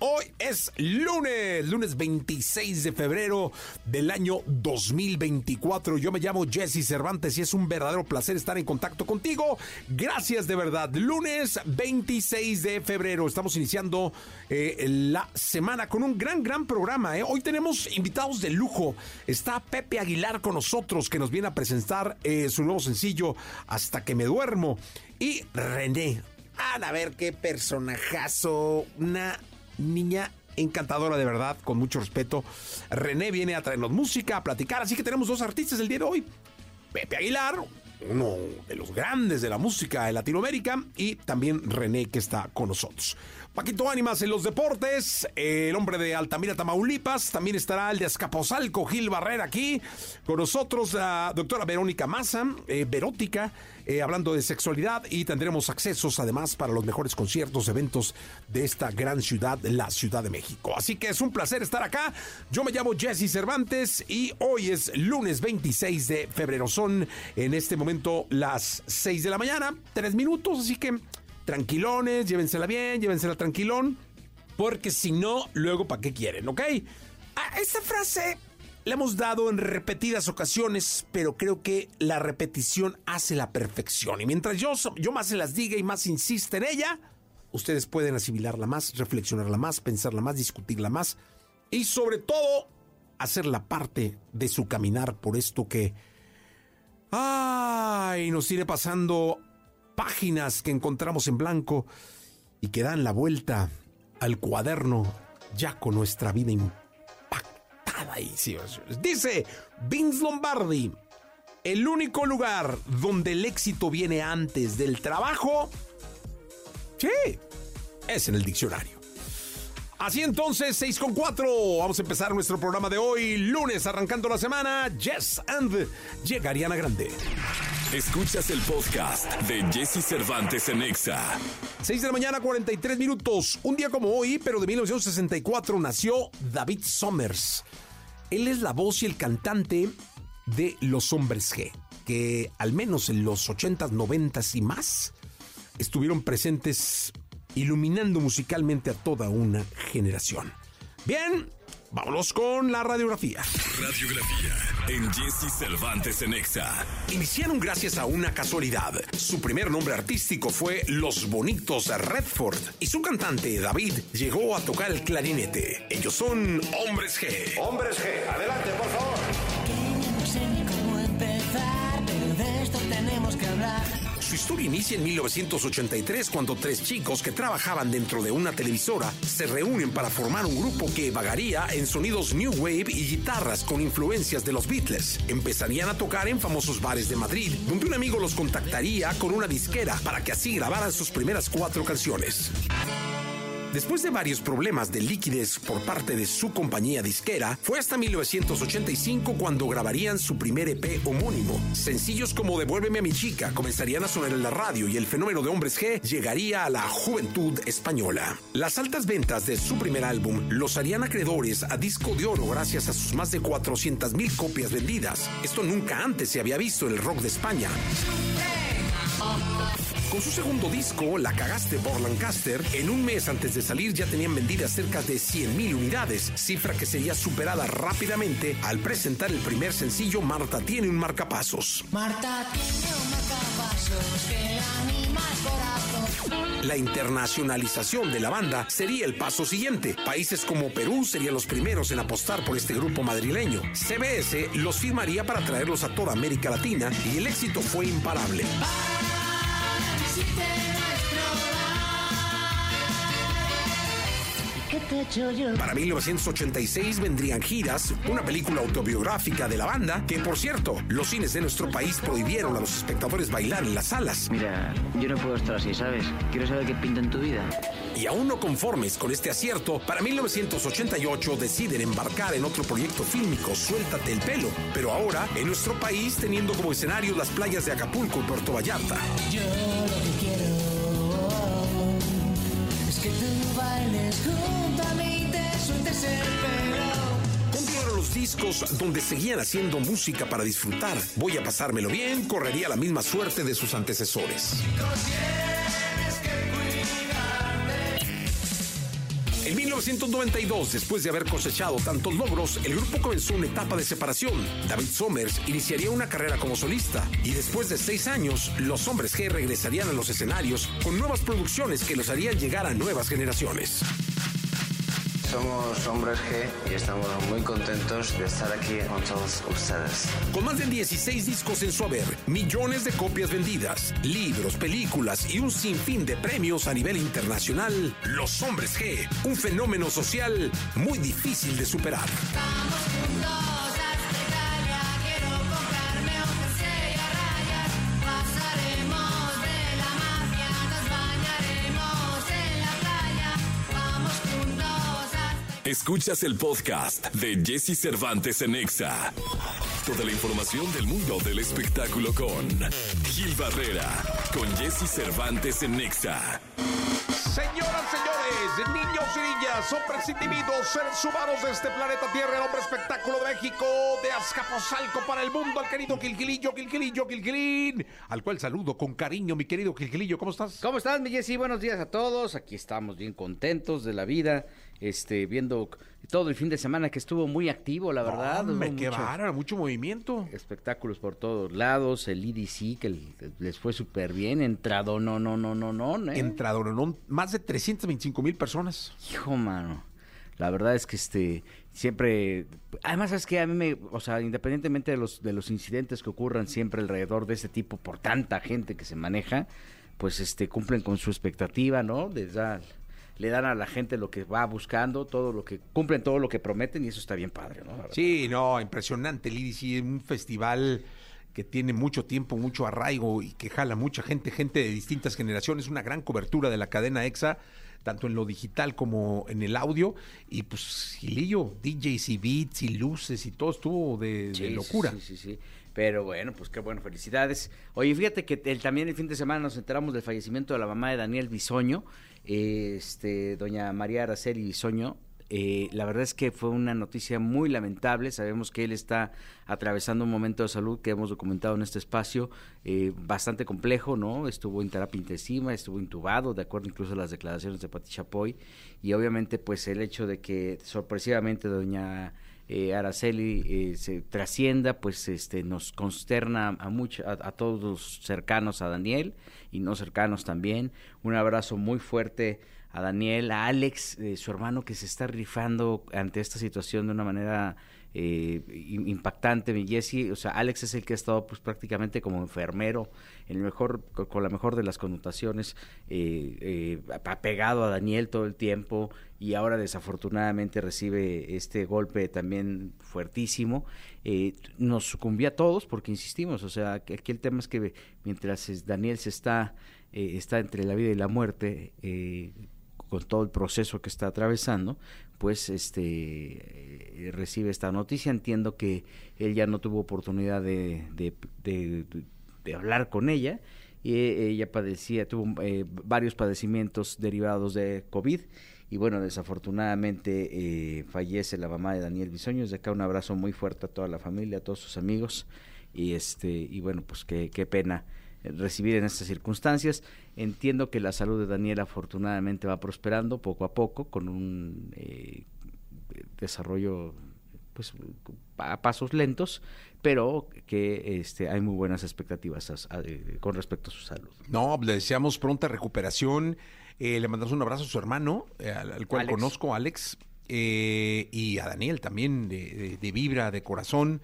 Hoy es lunes, lunes 26 de febrero del año 2024. Yo me llamo Jesse Cervantes y es un verdadero placer estar en contacto contigo. Gracias de verdad. Lunes 26 de febrero. Estamos iniciando eh, la semana con un gran, gran programa. ¿eh? Hoy tenemos invitados de lujo. Está Pepe Aguilar con nosotros que nos viene a presentar eh, su nuevo sencillo Hasta que me duermo. Y René. a ver qué personajazo. Una niña encantadora de verdad, con mucho respeto. René viene a traernos música, a platicar, así que tenemos dos artistas el día de hoy. Pepe Aguilar, uno de los grandes de la música de Latinoamérica, y también René que está con nosotros. Paquito Ánimas en los deportes, el hombre de Altamira, Tamaulipas, también estará el de Escaposalco, Gil Barrera aquí, con nosotros la doctora Verónica Maza, eh, Verótica, eh, hablando de sexualidad y tendremos accesos además para los mejores conciertos, eventos de esta gran ciudad, la Ciudad de México. Así que es un placer estar acá. Yo me llamo Jesse Cervantes y hoy es lunes 26 de febrero. Son en este momento las 6 de la mañana, tres minutos, así que tranquilones, llévensela bien, llévensela tranquilón, porque si no, luego ¿para qué quieren, ok? Esta frase la hemos dado en repetidas ocasiones, pero creo que la repetición hace la perfección. Y mientras yo, yo más se las diga y más insiste en ella, ustedes pueden asimilarla más, reflexionarla más, pensarla más, discutirla más y sobre todo hacerla parte de su caminar por esto que... Ay, nos iré pasando páginas que encontramos en blanco y que dan la vuelta al cuaderno ya con nuestra vida impactada. Y, dice Vince Lombardi, el único lugar donde el éxito viene antes del trabajo, sí, es en el diccionario. Así entonces, 6 con 4. Vamos a empezar nuestro programa de hoy, lunes, arrancando la semana. Yes and llega Ariana Grande. Escuchas el podcast de Jesse Cervantes en Exa. 6 de la mañana, 43 minutos. Un día como hoy, pero de 1964, nació David Summers. Él es la voz y el cantante de Los Hombres G, que al menos en los 80s, 90s y más estuvieron presentes iluminando musicalmente a toda una generación. Bien, vámonos con la radiografía. Radiografía en Jesse Cervantes en Exa. Iniciaron gracias a una casualidad. Su primer nombre artístico fue Los Bonitos Redford y su cantante David llegó a tocar el clarinete. Ellos son Hombres G. Hombres G, adelante por favor. no sé ni cómo empezar, pero de esto tenemos que hablar. Su historia inicia en 1983 cuando tres chicos que trabajaban dentro de una televisora se reúnen para formar un grupo que vagaría en sonidos new wave y guitarras con influencias de los Beatles. Empezarían a tocar en famosos bares de Madrid, donde un amigo los contactaría con una disquera para que así grabaran sus primeras cuatro canciones. Después de varios problemas de liquidez por parte de su compañía disquera, fue hasta 1985 cuando grabarían su primer EP homónimo. Sencillos como Devuélveme a mi chica comenzarían a sonar en la radio y el fenómeno de Hombres G llegaría a la juventud española. Las altas ventas de su primer álbum los harían acreedores a disco de oro gracias a sus más de 400 mil copias vendidas. Esto nunca antes se había visto en el rock de España. Con su segundo disco, La Cagaste por Lancaster, en un mes antes de salir ya tenían vendidas cerca de 100.000 unidades, cifra que sería superada rápidamente al presentar el primer sencillo Marta tiene un marcapasos. Marta tiene un marcapasos que anima el corazón. La internacionalización de la banda sería el paso siguiente. Países como Perú serían los primeros en apostar por este grupo madrileño. CBS los firmaría para traerlos a toda América Latina y el éxito fue imparable. Para 1986 vendrían giras, una película autobiográfica de la banda, que por cierto, los cines de nuestro país prohibieron a los espectadores bailar en las salas. Mira, yo no puedo estar así, ¿sabes? Quiero saber qué pinta en tu vida. Y aún no conformes con este acierto, para 1988 deciden embarcar en otro proyecto fílmico, Suéltate el pelo, pero ahora en nuestro país teniendo como escenario las playas de Acapulco y Puerto Vallarta. Yo que tú bailes junto a mí y te sueltes el pelo. Continuaron los discos donde seguían haciendo música para disfrutar. Voy a pasármelo bien, correría la misma suerte de sus antecesores. En 1992, después de haber cosechado tantos logros, el grupo comenzó una etapa de separación. David Somers iniciaría una carrera como solista y después de seis años, los hombres G regresarían a los escenarios con nuevas producciones que los harían llegar a nuevas generaciones. Somos Hombres G y estamos muy contentos de estar aquí con todos ustedes. Con más de 16 discos en su haber, millones de copias vendidas, libros, películas y un sinfín de premios a nivel internacional, Los Hombres G, un fenómeno social muy difícil de superar. Vamos Escuchas el podcast de Jesse Cervantes en Exa. Toda la información del mundo del espectáculo con Gil Barrera, con Jesse Cervantes en Exa. Señoras, señores, niños y niñas, hombres, individuos, seres humanos de este planeta Tierra, el hombre espectáculo de México, de Azcapotzalco para el mundo, al querido Gilgilillo, Gilgilillo, Gilgilín, al cual saludo con cariño, mi querido Gilgilillo, ¿cómo estás? ¿Cómo estás, mi Jessy? Buenos días a todos. Aquí estamos bien contentos de la vida, este, viendo todo el fin de semana que estuvo muy activo, la verdad. Hubo qué mucho- movimiento. Espectáculos por todos lados, el IDC que les fue súper bien, entrado, no, no, no, no, no, ¿eh? Entrador, más de 325 mil personas. Hijo, mano. La verdad es que este siempre, además es que a mí me, o sea, independientemente de los de los incidentes que ocurran siempre alrededor de este tipo por tanta gente que se maneja, pues este cumplen con su expectativa, ¿no? Da le dan a la gente lo que va buscando, todo lo que cumplen todo lo que prometen y eso está bien padre. Sí, no, impresionante, Lidi, sí, un festival que tiene mucho tiempo, mucho arraigo y que jala mucha gente, gente de distintas generaciones, una gran cobertura de la cadena EXA, tanto en lo digital como en el audio, y pues Gilillo, DJs y beats y luces y todo estuvo de, Sí, locura. Sí, sí, sí. Pero bueno, pues qué bueno, felicidades. Oye, fíjate que el- también el fin de semana nos enteramos del fallecimiento de la mamá de Daniel Bisoño, este, doña María Araceli Bisoño. Eh, la verdad es que fue una noticia muy lamentable. Sabemos que él está atravesando un momento de salud que hemos documentado en este espacio eh, bastante complejo, ¿no? Estuvo en terapia intensiva, estuvo intubado, de acuerdo incluso a las declaraciones de Pati Chapoy. Y obviamente, pues el hecho de que sorpresivamente doña eh, Araceli eh, se trascienda, pues este nos consterna a mucho, a, a todos los cercanos a Daniel y no cercanos también. Un abrazo muy fuerte a Daniel, a Alex, eh, su hermano que se está rifando ante esta situación de una manera eh, im- impactante, mi Jesse. O sea, Alex es el que ha estado pues prácticamente como enfermero, el mejor, con, la mejor de las connotaciones, eh, eh, apegado a Daniel todo el tiempo y ahora desafortunadamente recibe este golpe también fuertísimo. Eh, nos sucumbía a todos porque insistimos, o sea, aquí el tema es que mientras Daniel se está, está entre la vida y la muerte, con todo el proceso que está atravesando, pues este eh, recibe esta noticia. Entiendo que él ya no tuvo oportunidad de, de, de- de hablar con ella. Y eh, ella padecía, tuvo eh, varios padecimientos derivados de COVID. Y bueno, desafortunadamente eh, fallece la mamá de Daniel Bisoño. Desde acá un abrazo muy fuerte a toda la familia, a todos sus amigos. Y este, y bueno, pues qué, qué pena recibir en estas circunstancias. Entiendo que la salud de Daniel afortunadamente va prosperando poco a poco con un eh, desarrollo pues a pasos lentos, pero que este, hay muy buenas expectativas a- a- con respecto a su salud. No, le deseamos pronta recuperación. Eh, le mandamos un abrazo a su hermano, eh, al, al cual Alex. conozco, Alex, eh, y a Daniel también, de, de- de vibra, de corazón,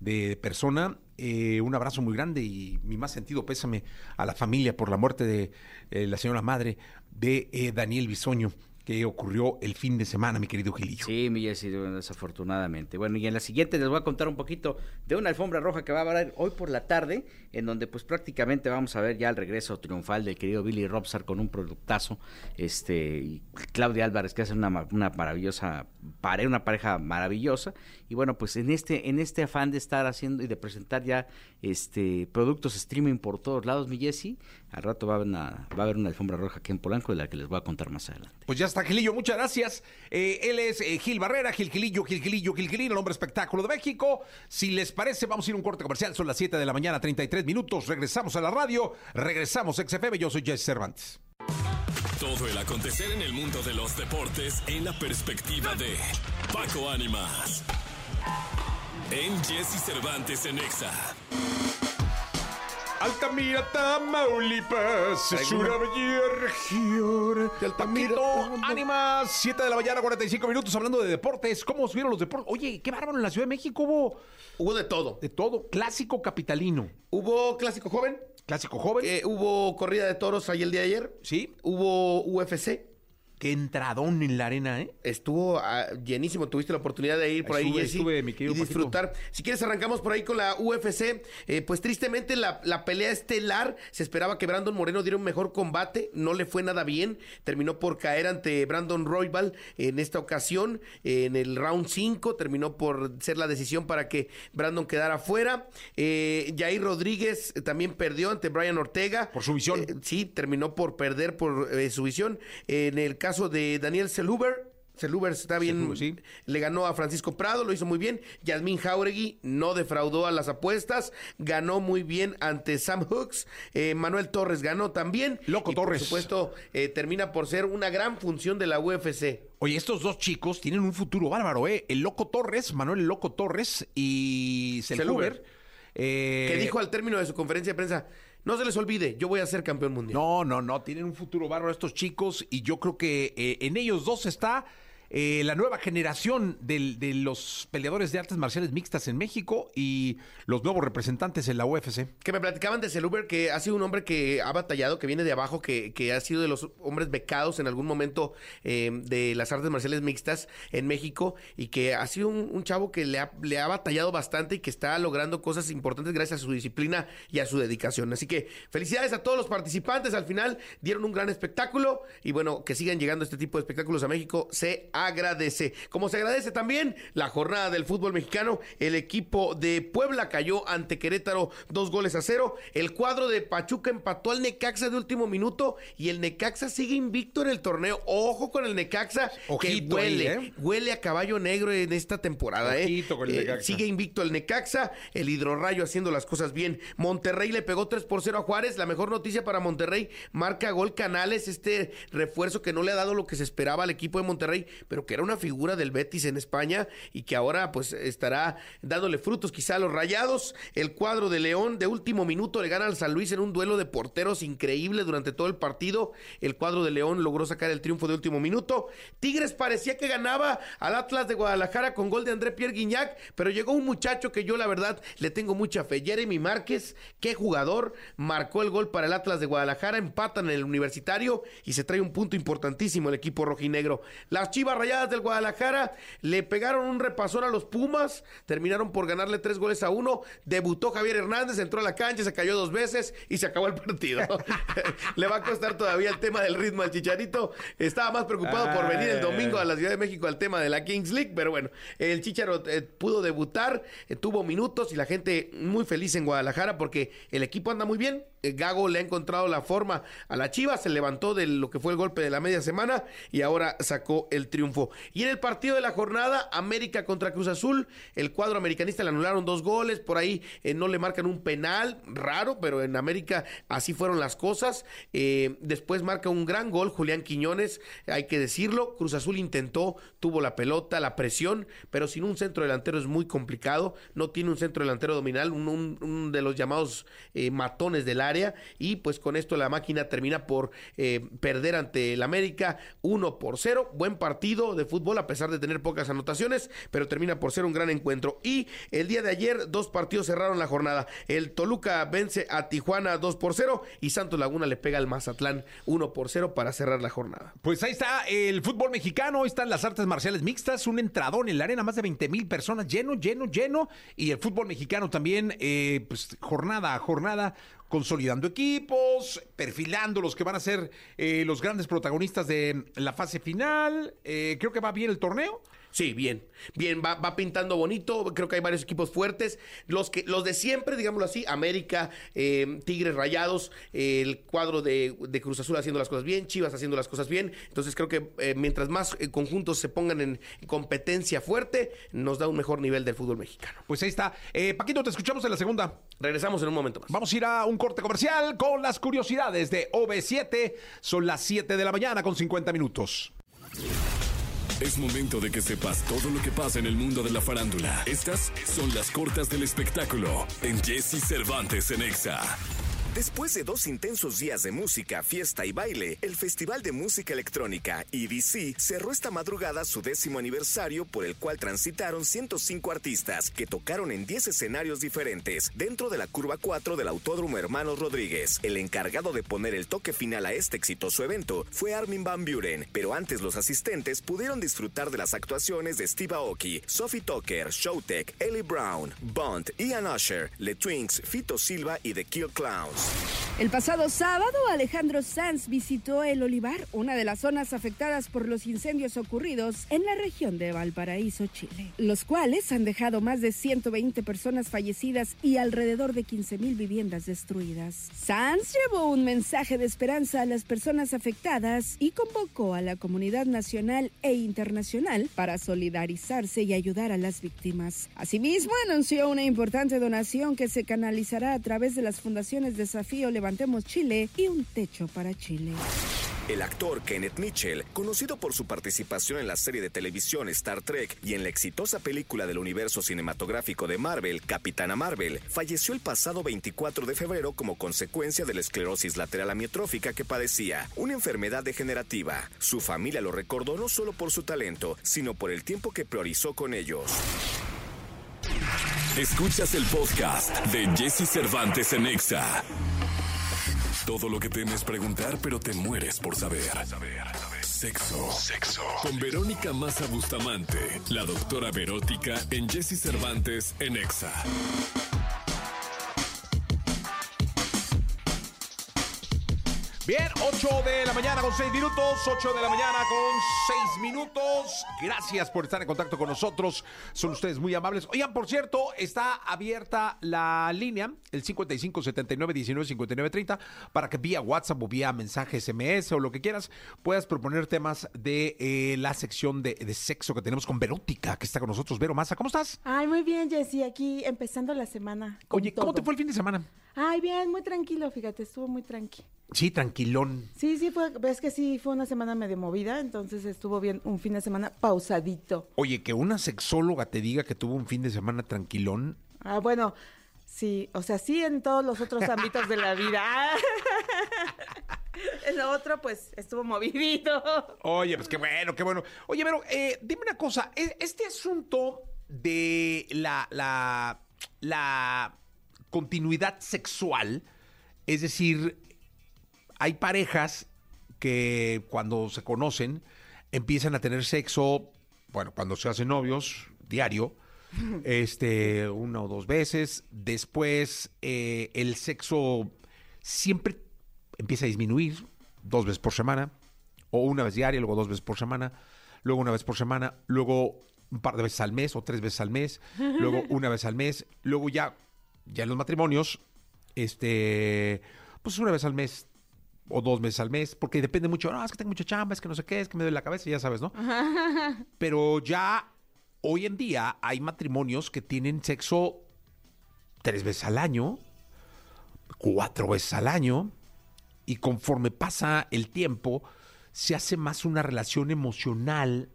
de persona. Eh, un abrazo muy grande y mi más sentido pésame a la familia por la muerte de eh, la señora madre de eh, Daniel Bisoño, que ocurrió el fin de semana, mi querido Gilillo. Sí, mi Jessy, desafortunadamente. Bueno, y en la siguiente les voy a contar un poquito de una alfombra roja que va a haber hoy por la tarde, en donde pues prácticamente vamos a ver ya el regreso triunfal del querido Billy Robsar con un productazo, este, y Claudia Álvarez que hace una, una maravillosa pare, una pareja maravillosa. Y bueno, pues en este, en este afán de estar haciendo y de presentar ya este productos streaming por todos lados, mi Jessy, al rato va a, haber una, va a haber una alfombra roja aquí en Polanco de la que les voy a contar más adelante. Pues ya está, Gilillo, muchas gracias. Eh, él es eh, Gil Barrera, Gil Gilillo, Gil Gilillo, Gil Gilillo, el hombre espectáculo de México. Si les parece, vamos a ir a un corte comercial. Son las 7 de la mañana, 33 minutos. Regresamos a la radio, regresamos a XFM. Yo soy Jesse Cervantes. Todo el acontecer en el mundo de los deportes en la perspectiva de Paco Ánimas. En Jesse Cervantes en Exa. Altamira, Tamaulipas, es una bella región. De Altamira, Ánimas, 7 de la mañana, 45 minutos, hablando de deportes. ¿Cómo vieron los deportes? Oye, qué bárbaro, en la Ciudad de México hubo Hubo de todo. de todo. Clásico capitalino. Hubo clásico joven, Clásico joven. eh, hubo corrida de toros ahí el día de ayer, sí. hubo UFC. Qué entradón en la arena, ¿eh? Estuvo ah, llenísimo, tuviste la oportunidad de ir por ahí, Estuve, Jessy, estuve, mi querido y disfrutar. Si quieres, arrancamos por ahí con la UFC. Eh, pues tristemente, la, la pelea estelar, se esperaba que Brandon Moreno diera un mejor combate, no le fue nada bien, terminó por caer ante Brandon Royval en esta ocasión, en el round 5, terminó por ser la decisión para que Brandon quedara fuera. Eh, Jair Rodríguez también perdió ante Brian Ortega. Por su visión. Eh, sí, terminó por perder por eh, su visión. En el caso de Daniel Seluber, Seluber está bien, Seluber, sí. le ganó a Francisco Prado, lo hizo muy bien. Yasmín Jauregui no defraudó a las apuestas, ganó muy bien ante Sam Hooks. Eh, Manuel Torres ganó también. Loco Y, Torres. Por supuesto, eh, termina por ser una gran función de la UFC. Oye, estos dos chicos tienen un futuro bárbaro, ¿eh? El Loco Torres, Manuel el Loco Torres y. Selhuber. eh, que dijo al término de su conferencia de prensa, no se les olvide, yo voy a ser campeón mundial. No, no, no, tienen un futuro bárbaro estos chicos y yo creo que eh, en ellos dos está eh, la nueva generación del- de los peleadores de artes marciales mixtas en México y los nuevos representantes en la UFC. Que me platicaban de Seluber, que ha sido un hombre que ha batallado, que viene de abajo, que, que ha sido de los hombres becados en algún momento eh, de las artes marciales mixtas en México y que ha sido un, un chavo que le ha, le ha batallado bastante y que está logrando cosas importantes gracias a su disciplina y a su dedicación. Así que felicidades a todos los participantes. Al final dieron un gran espectáculo y bueno, que sigan llegando este tipo de espectáculos a México se agradece. Como se agradece también la jornada del fútbol mexicano, el equipo de Puebla cayó ante Querétaro dos goles a cero. El cuadro de Pachuca empató al Necaxa de último minuto y el Necaxa sigue invicto en el torneo. Ojo con el Necaxa Ojito que huele, ahí, ¿eh? huele a caballo negro en esta temporada. ¿eh? Ojito con el Eh, sigue invicto el Necaxa, el Hidrorrayo haciendo las cosas bien. Monterrey le pegó 3 por 0 a Juárez. La mejor noticia para Monterrey, marca gol Canales, este refuerzo que no le ha dado lo que se esperaba al equipo de Monterrey, pero que era una figura del Betis en España y que ahora pues estará dándole frutos quizá a los rayados. El cuadro de León de último minuto le gana al San Luis en un duelo de porteros increíble durante todo el partido. El cuadro de León logró sacar el triunfo de último minuto. Tigres parecía que ganaba al Atlas de Guadalajara con gol de André Pierre Guignac, pero llegó un muchacho que yo la verdad le tengo mucha fe. Jeremy Márquez, qué jugador, marcó el gol para el Atlas de Guadalajara, empatan en el universitario y se trae un punto importantísimo el equipo rojinegro. Las Chivas Rayadas del Guadalajara le pegaron un repasón a los Pumas, terminaron por ganarle tres goles a uno. Debutó Javier Hernández, entró a la cancha, se cayó dos veces y se acabó el partido. le va a costar todavía el tema del ritmo al Chicharito. Estaba más preocupado por venir el domingo a la Ciudad de México al tema de la Kings League, pero bueno, el Chicharo eh, pudo debutar, eh, tuvo minutos y la gente muy feliz en Guadalajara porque el equipo anda muy bien. Eh, Gago le ha encontrado la forma a la Chivas, se levantó de lo que fue el golpe de la media semana y ahora sacó el triunfo. Y en el partido de la jornada, América contra Cruz Azul, el cuadro americanista le anularon dos goles, por ahí eh, no le marcan un penal, raro, pero en América así fueron las cosas. Eh, después marca un gran gol Julián Quiñones, hay que decirlo, Cruz Azul intentó, tuvo la pelota, la presión, pero sin un centro delantero es muy complicado, no tiene un centro delantero dominal, un, de los llamados matones del área, y pues con esto la máquina termina por eh, perder ante el América 1 por 0, buen partido de fútbol a pesar de tener pocas anotaciones, pero termina por ser un gran encuentro. Y el día de ayer dos partidos cerraron la jornada, el Toluca vence a Tijuana 2 por 0 y Santos Laguna le pega al Mazatlán 1 por 0 para cerrar la jornada. Pues ahí está el fútbol mexicano, ahí están las artes marciales mixtas, un entradón en la arena, más de 20 mil personas, lleno, lleno, lleno. Y el fútbol mexicano también, eh, pues jornada a jornada, consolidando equipos, perfilando los que van a ser eh, los grandes protagonistas de la fase final. Eh, creo que va bien el torneo. Sí, bien, bien, va, va pintando bonito, creo que hay varios equipos fuertes, los que los de siempre, digámoslo así, América, eh, Tigres Rayados, eh, el cuadro de, de Cruz Azul haciendo las cosas bien, Chivas haciendo las cosas bien, entonces creo que eh, mientras más conjuntos se pongan en competencia fuerte, nos da un mejor nivel del fútbol mexicano. Pues ahí está. Paquito, te escuchamos en la segunda. Regresamos en un momento más. Vamos a ir a un corte comercial con las curiosidades de OB7. Son las 7 de la mañana con 50 minutos. Es momento de que sepas todo lo que pasa en el mundo de la farándula. Estas son las cortas del espectáculo en Jesse Cervantes en Exa. Después de dos intensos días de música, fiesta y baile, el Festival de Música Electrónica EDC cerró esta madrugada su décimo aniversario por el cual transitaron 105 artistas que tocaron en 10 escenarios diferentes dentro de la curva 4 del Autódromo Hermanos Rodríguez. El encargado de poner el toque final a este exitoso evento fue Armin Van Buren, pero antes los asistentes pudieron disfrutar de las actuaciones de Steve Aoki, Sophie Tucker, Showtek, Ellie Brown, Bond, Ian Usher, Le Twinks, Fito Silva y The Kill Clowns. El pasado sábado, Alejandro Sanz visitó el Olivar, una de las zonas afectadas por los incendios ocurridos en la región de Valparaíso, Chile, los cuales han dejado más de 120 personas fallecidas y alrededor de 15 mil viviendas destruidas. Sanz llevó un mensaje de esperanza a las personas afectadas y convocó a la comunidad nacional e internacional para solidarizarse y ayudar a las víctimas. Asimismo, anunció una importante donación que se canalizará a través de las fundaciones Levantemos Chile y Un Techo para Chile. El actor Kenneth Mitchell, conocido por su participación en la serie de televisión Star Trek y en la exitosa película del universo cinematográfico de Marvel, Capitana Marvel, falleció el pasado 24 de febrero como consecuencia de la esclerosis lateral amiotrófica que padecía, una enfermedad degenerativa. Su familia lo recordó no solo por su talento, sino por el tiempo que priorizó con ellos. Escuchas el podcast de Jesse Cervantes en Exa. Todo lo que temes preguntar, pero te mueres por saber. Sexo. Sexo. Con Verónica Massa Bustamante, la doctora Verótica en Jesse Cervantes en Exa. Bien, 8 de la mañana con 6 minutos, 8 de la mañana con 6 minutos. Gracias por estar en contacto con nosotros. Son ustedes muy amables. Oigan, por cierto, está abierta la línea, el 55 79 19 59 30, para que vía WhatsApp o vía mensaje SMS o lo que quieras, puedas proponer temas de eh, la sección de, de sexo que tenemos con Verótica, que está con nosotros. Vero Massa, ¿cómo estás? Ay, muy bien, Jessy, aquí empezando la semana. Oye, ¿cómo te fue el fin de semana? Ay, bien, muy tranquilo, fíjate, estuvo muy tranqui. Sí, tranquilón. Sí, sí, fue, ves que sí, fue una semana medio movida, entonces estuvo bien un fin de semana pausadito. Oye, que una sexóloga te diga que tuvo un fin de semana tranquilón. Ah, bueno, sí, o sea, sí en todos los otros ámbitos de la vida. en lo otro, pues, estuvo movidito. Oye, pues qué bueno, qué bueno. Oye, pero eh, dime una cosa, e- este asunto de la, la, la continuidad sexual, es decir, hay parejas que cuando se conocen empiezan a tener sexo, bueno, cuando se hacen novios, diario, este, una o dos veces. Después eh, el sexo siempre empieza a disminuir, dos veces por semana, o una vez diaria, luego dos veces por semana, luego una vez por semana, luego un par de veces al mes o tres veces al mes, luego una vez al mes, luego ya, ya en los matrimonios, este, pues una vez al mes o dos veces al mes, porque depende mucho, no, es que tengo mucha chamba, es que no sé qué, es que me duele la cabeza, ya sabes, ¿no? Pero ya hoy en día hay matrimonios que tienen sexo tres veces al año, cuatro veces al año, y conforme pasa el tiempo, se hace más una relación emocional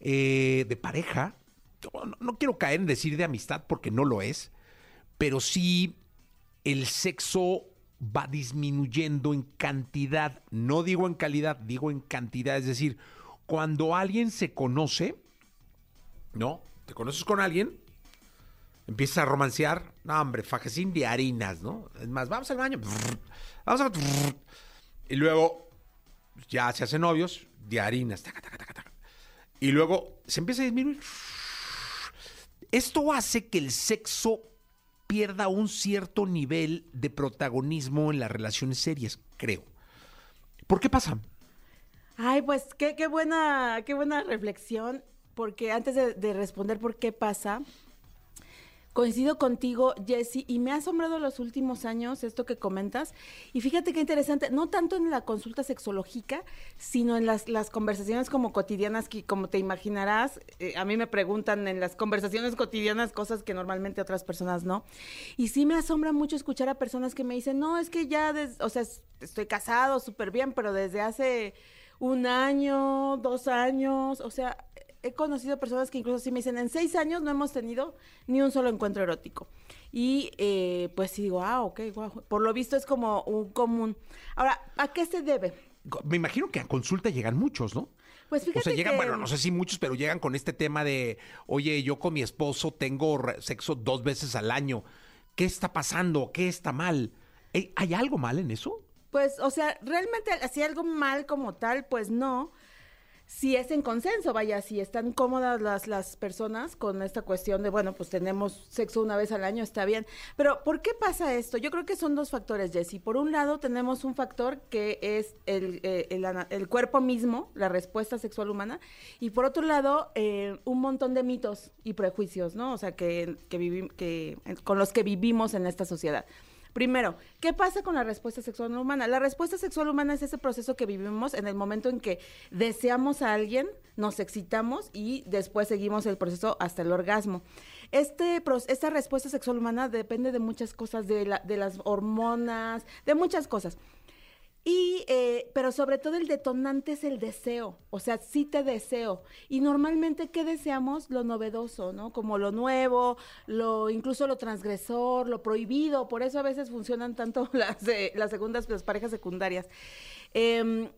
eh, de pareja. No, no quiero caer en decir de amistad porque no lo es, pero sí el sexo va disminuyendo en cantidad, no digo en calidad, digo en cantidad, es decir, cuando alguien se conoce, ¿no? Te conoces con alguien, empiezas a romancear, no, hombre, fajecín de harinas, ¿no? Es más, vamos al baño, vamos a... Y luego ya se hacen novios de harinas, taca, taca, taca, y luego se empieza a disminuir. Esto hace que el sexo pierda un cierto nivel de protagonismo en las relaciones serias, creo. ¿Por qué pasa? Ay, pues qué, qué buena, qué buena reflexión, porque antes de, de responder por qué pasa, coincido contigo, Jesse, y me ha asombrado los últimos años esto que comentas. Y fíjate qué interesante, no tanto en la consulta sexológica, sino en las, las conversaciones como cotidianas, que como te imaginarás, eh, a mí me preguntan en las conversaciones cotidianas cosas que normalmente otras personas no. Y sí me asombra mucho escuchar a personas que me dicen, no, es que ya, o sea, es- estoy casado súper bien, pero desde hace un año, dos años, o sea, he conocido personas que incluso sí me dicen, en seis años no hemos tenido ni un solo encuentro erótico. Y eh, pues sí digo, ah, ok, guau. Por lo visto es como un común. Ahora, ¿a qué se debe? Me imagino que a consulta llegan muchos, ¿no? Pues fíjate o sea, llegan, que... bueno, no sé si muchos, pero llegan con este tema de, oye, yo con mi esposo tengo sexo dos veces al año. ¿Qué está pasando? ¿Qué está mal? ¿Hay- ¿Hay algo mal en eso? Pues, o sea, realmente así algo mal como tal, pues no. Si es en consenso, vaya, si están cómodas las, las personas con esta cuestión de, bueno, pues tenemos sexo una vez al año, está bien. Pero, ¿por qué pasa esto? Yo creo que son dos factores, Jessy. Por un lado, tenemos un factor que es el, eh, el cuerpo mismo, la respuesta sexual humana, y por otro lado, eh, un montón de mitos y prejuicios, ¿no? O sea, que, que, que con los que vivimos en esta sociedad. Primero, ¿qué pasa con la respuesta sexual humana? La respuesta sexual humana es ese proceso que vivimos en el momento en que deseamos a alguien, nos excitamos y después seguimos el proceso hasta el orgasmo. Este, esta respuesta sexual humana depende de muchas cosas, de las hormonas, de muchas cosas. Y, eh, pero sobre todo el detonante es el deseo, o sea, sí te deseo. Y normalmente, ¿qué deseamos? Lo novedoso, ¿no? Como lo nuevo, lo incluso lo transgresor, lo prohibido. Por eso a veces funcionan tanto las, eh, las segundas, las parejas secundarias. Em,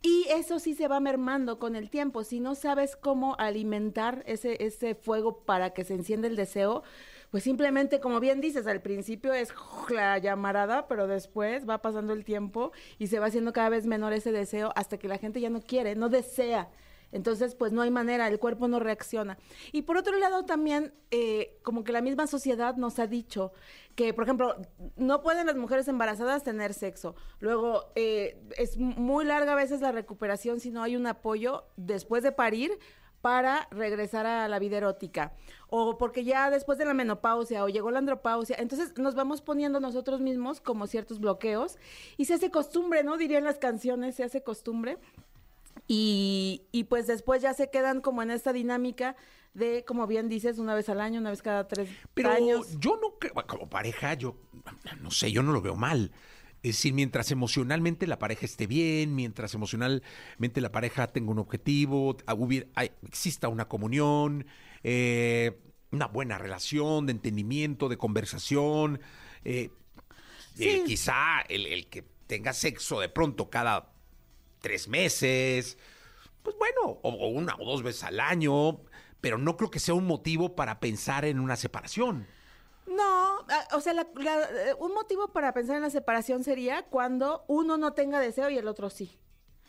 y eso sí se va mermando con el tiempo. Si no sabes cómo alimentar ese, ese fuego para que se encienda el deseo, pues simplemente, como bien dices, al principio es la llamarada, pero después va pasando el tiempo y se va haciendo cada vez menor ese deseo hasta que la gente ya no quiere, no desea. Entonces, pues no hay manera, el cuerpo no reacciona. Y por otro lado, también, eh, como que la misma sociedad nos ha dicho que, por ejemplo, no pueden las mujeres embarazadas tener sexo. Luego, eh, es muy larga a veces la recuperación si no hay un apoyo después de parir para regresar a la vida erótica o porque ya después de la menopausia o llegó la andropausia, entonces nos vamos poniendo nosotros mismos como ciertos bloqueos y se hace costumbre, ¿no? Dirían las canciones, se hace costumbre y, y pues después ya se quedan como en esta dinámica de, como bien dices, una vez al año, una vez cada tres Pero años. yo no creo, como pareja, yo no sé, yo no lo veo mal. Es decir, mientras emocionalmente la pareja esté bien, mientras emocionalmente la pareja tenga un objetivo, hubiera- hay- exista una comunión, eh, una buena relación de entendimiento, de conversación, eh, eh, quizá el, el que tenga sexo de pronto cada tres meses, pues bueno, o, o una o dos veces al año, pero no creo que sea un motivo para pensar en una separación. No, ah, o sea, la- la- eh, un motivo para pensar en la separación sería cuando uno no tenga deseo y el otro sí.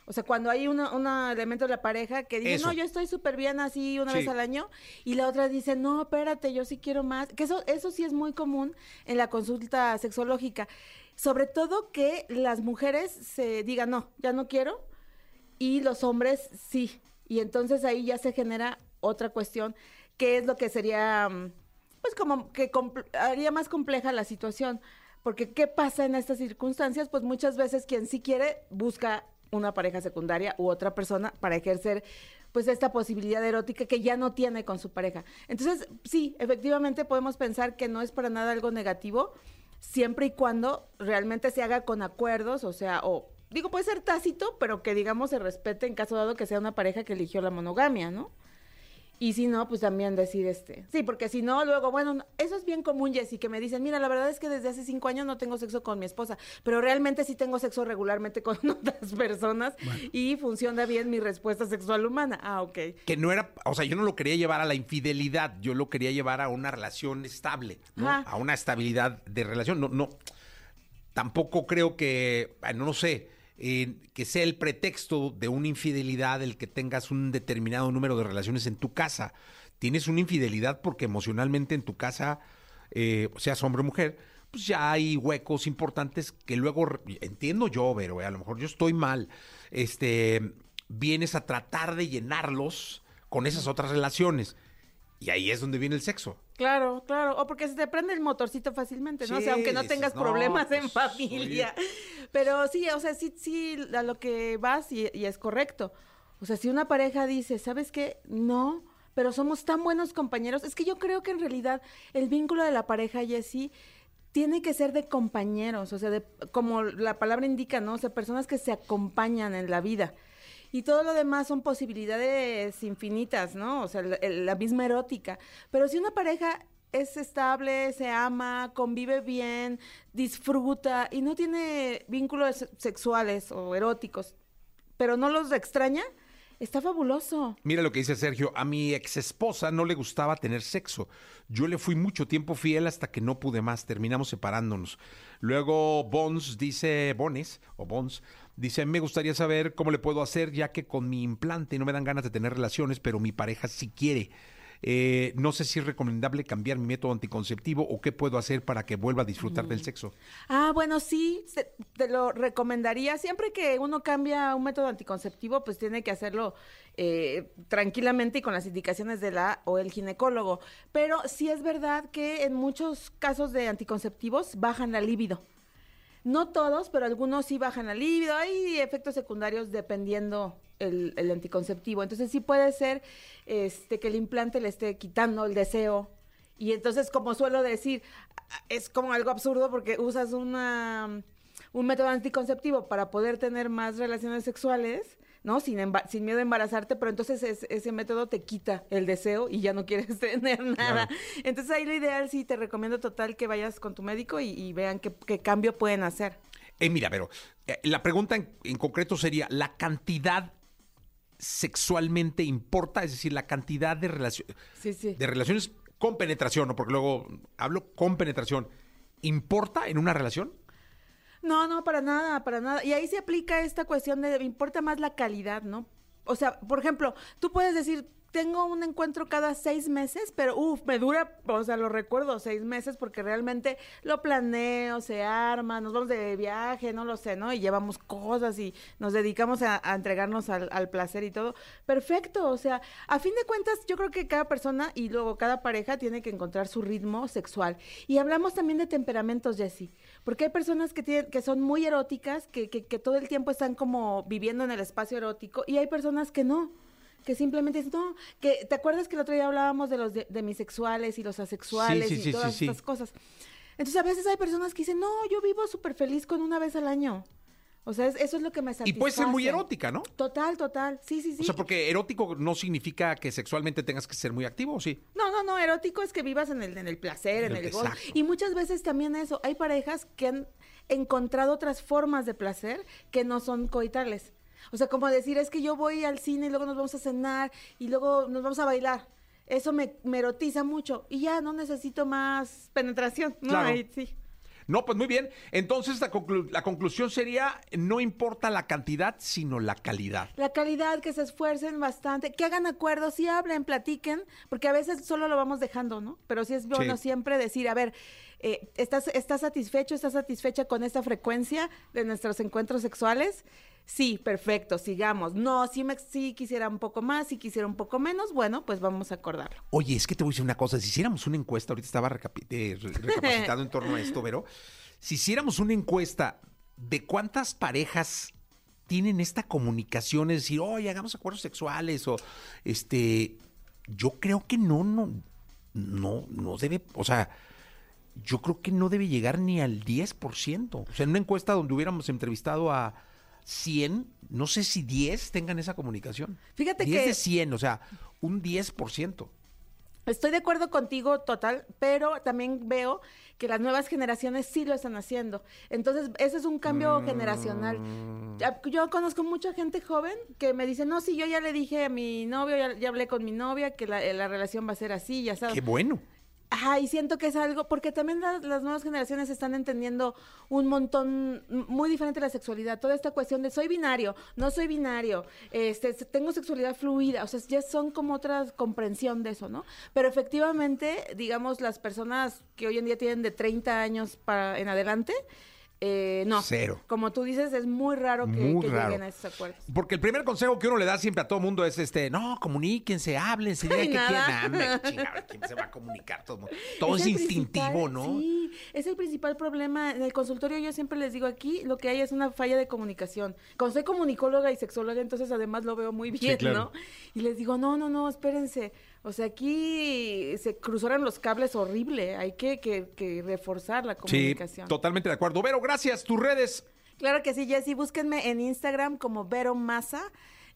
O sea, cuando hay una- un elemento de la pareja que dice, Eso. no, yo estoy súper bien así una Sí. vez al año, y la otra dice, no, espérate, yo sí quiero más. Que eso, eso sí es muy común en la consulta sexológica. Sobre todo que las mujeres se digan, no, ya no quiero, y los hombres sí. Y entonces ahí ya se genera otra cuestión, que es lo que sería, mm, pues como que haría más compleja la situación. Porque ¿qué pasa en estas circunstancias? Pues muchas veces quien sí quiere busca una pareja secundaria u otra persona para ejercer pues esta posibilidad erótica que ya no tiene con su pareja. Entonces, sí, efectivamente podemos pensar que no es para nada algo negativo, siempre y cuando realmente se haga con acuerdos, o sea, o digo, puede ser tácito, pero que digamos se respete en caso dado que sea una pareja que eligió la monogamia, ¿no? Y si no, pues también decir este. Sí, porque si no, luego, bueno, no- eso es bien común, Jessy, que me dicen, mira, la verdad es que desde hace cinco años no tengo sexo con mi esposa, pero realmente sí tengo sexo regularmente con otras personas y funciona bien mi respuesta sexual humana. Ah, ok. Que no era, o sea, yo no lo quería llevar a la infidelidad, yo lo quería llevar a una relación estable, ¿no? A una estabilidad de relación. No, no, tampoco creo que, no lo sé, que sea el pretexto de una infidelidad el que tengas un determinado número de relaciones en tu casa. Tienes una infidelidad porque emocionalmente en tu casa, eh, seas hombre o mujer, pues ya hay huecos importantes que luego, entiendo yo, pero eh, a lo mejor yo estoy mal, este, vienes a tratar de llenarlos con esas otras relaciones. Y ahí es donde viene el sexo. Claro, claro. O porque se te prende el motorcito fácilmente, ¿no? o sea, Sí, aunque no dices, tengas no, problemas en pues, familia. Pero sí, o sea, sí, sí, a lo que vas y, y es correcto. O sea, si una pareja dice, ¿sabes qué? No, pero somos tan buenos compañeros. Es que yo creo que en realidad el vínculo de la pareja, Jessie, tiene que ser de compañeros, o sea, de, como la palabra indica, ¿no? O sea, personas que se acompañan en la vida. Y todo lo demás son posibilidades infinitas, ¿no? O sea, la, la misma erótica. Pero si una pareja es estable, se ama, convive bien, disfruta y no tiene vínculos sexuales o eróticos, pero no los extraña, está fabuloso. Mira lo que dice Sergio, a mi ex esposa no le gustaba tener sexo. Yo le fui mucho tiempo fiel hasta que no pude más, terminamos separándonos. Luego Bones dice, Bones o Bones, dice, me gustaría saber cómo le puedo hacer ya que con mi implante no me dan ganas de tener relaciones, pero mi pareja sí quiere. Eh, no sé si es recomendable cambiar mi método anticonceptivo o qué puedo hacer para que vuelva a disfrutar del sexo. Ah, bueno, sí, se- te lo recomendaría. Siempre que uno cambia un método anticonceptivo, pues tiene que hacerlo eh, tranquilamente y con las indicaciones de la o el ginecólogo. Pero sí es verdad que en muchos casos de anticonceptivos bajan la libido. No todos, pero algunos sí bajan la libido. Hay efectos secundarios dependiendo el, el anticonceptivo. Entonces sí puede ser este, que el implante le esté quitando el deseo. Y entonces, como suelo decir, es como algo absurdo porque usas una, un método anticonceptivo para poder tener más relaciones sexuales, ¿no? Sin, sin miedo a embarazarte, pero entonces es- ese método te quita el deseo y ya no quieres tener nada. Entonces ahí lo ideal sí te recomiendo total que vayas con tu médico y, y vean qué, qué cambio pueden hacer. Eh, mira, pero eh, la pregunta en, en concreto sería, ¿la cantidad sexualmente importa? Es decir, la cantidad de, relacio- Sí, sí. de relaciones con penetración, ¿no? Porque luego hablo con penetración. ¿Importa en una relación? No, no, para nada, para nada. Y ahí se aplica esta cuestión de, importa más la calidad, ¿no? O sea, por ejemplo, tú puedes decir, tengo un encuentro cada seis meses, pero uff, me dura, o sea, lo recuerdo seis meses porque realmente lo planeo, se arma, nos vamos de viaje, no lo sé, ¿no? Y llevamos cosas y nos dedicamos a, entregarnos al, al placer y todo. Perfecto, o sea, a fin de cuentas, yo creo que cada persona y luego cada pareja tiene que encontrar su ritmo sexual. Y hablamos también de temperamentos, Jessie, porque hay personas que, tienen, que son muy eróticas, que, que, que todo el tiempo están como viviendo en el espacio erótico, y hay personas que no que simplemente dicen, no, que te acuerdas que el otro día hablábamos de los de- demisexuales y los asexuales Sí, sí, y sí, todas estas cosas. Entonces a veces hay personas que dicen, no, yo vivo súper feliz con una vez al año. O sea, es- eso es lo que me Y satisface. puede ser muy erótica, ¿no? Total, total. Sí, sí, sí. O sea, porque erótico no significa que sexualmente tengas que ser muy activo, ¿o sí? No, no, no, erótico es que vivas en el, en el placer, en el, gozo. Exacto. Y muchas veces también eso, hay parejas que han encontrado otras formas de placer que no son coitales. O sea, como decir, es que yo voy al cine y luego nos vamos a cenar y luego nos vamos a bailar. Eso me, me erotiza mucho y ya no necesito más penetración. ¿no? Claro. Ahí sí. No, pues muy bien. Entonces la, conclu- la conclusión sería, no importa la cantidad, sino la calidad. La calidad, que se esfuercen bastante, que hagan acuerdos, sí hablen, platiquen, porque a veces solo lo vamos dejando, ¿no? Pero sí es bueno Sí. siempre decir, a ver, eh, ¿estás, ¿estás satisfecho, estás satisfecha con esta frecuencia de nuestros encuentros sexuales? Sí, perfecto, sigamos. No, sí, me, sí quisiera un poco más, si quisiera un poco menos, bueno, pues vamos a acordarlo. Oye, es que te voy a decir una cosa. Si hiciéramos una encuesta, ahorita estaba recapi- eh, re- recapacitando en torno a esto, pero si hiciéramos una encuesta de cuántas parejas tienen esta comunicación, es decir, oye, hagamos acuerdos sexuales o este, yo creo que no, no, no, no debe, o sea, yo creo que no debe llegar ni al 10%. O sea, en una encuesta donde hubiéramos entrevistado a 100, no sé si 10 tengan esa comunicación. Fíjate 10 que- de 100, o sea, un 10%. Estoy de acuerdo contigo total, pero también veo que las nuevas generaciones sí lo están haciendo. Entonces, ese es un cambio generacional. Ya- Yo conozco mucha gente joven que me dice, no, sí, yo ya le dije a mi novio, ya, ya hablé con mi novia, que la, la relación va a ser así, ya sabes. Qué bueno. Ajá, y siento que es algo, porque también las, las nuevas generaciones están entendiendo un montón, muy diferente la sexualidad, toda esta cuestión de soy binario, no soy binario, este, tengo sexualidad fluida, o sea, ya son como otra comprensión de eso, ¿no? Pero efectivamente, digamos, las personas que hoy en día tienen de 30 años para en adelante, eh, no. Cero. Como tú dices, es muy raro que, Muy que raro. lleguen a esos acuerdos. Porque el primer consejo que uno le da siempre a todo mundo es este, no, comuníquense, háblense, digan que quieran. Nah, hombre, chinga, ¿quién se va a comunicar? Todo, todo es, instintivo, ¿no? Sí, es el principal problema. En el consultorio yo siempre les digo aquí, lo que hay es una falla de comunicación. Como soy comunicóloga y sexóloga, entonces además lo veo muy bien, claro. ¿no? Y les digo, no, no, no, espérense. O sea, aquí se cruzaron los cables horrible. Hay que, que- que reforzar la Sí, comunicación. totalmente de acuerdo. Vero, gracias. Tus redes. Claro que sí, Jessy. Búsquenme en Instagram como Vero Massa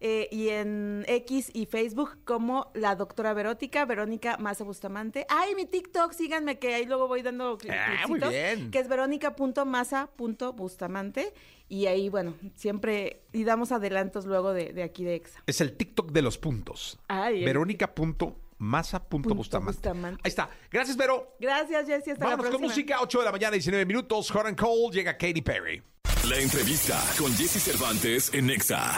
eh, y en X y Facebook como la doctora Verótica, Verónica Massa Bustamante. Ay, mi TikTok, síganme que ahí luego voy dando cli- Ah, muy bien. Que es verónica.masa.bustamante. Y ahí, bueno, siempre, y damos adelantos luego de, de aquí de EXA. Es el TikTok de los puntos. Ay, el Verónica.masa.bustamante. Bustamante. Ahí está. Gracias, Vero. Gracias, Jessy. Hasta Vámonos la con música. 8 de la mañana, 19 minutos. Hot and Cold. Llega Katy Perry. La entrevista con Jesse Cervantes en Nexa.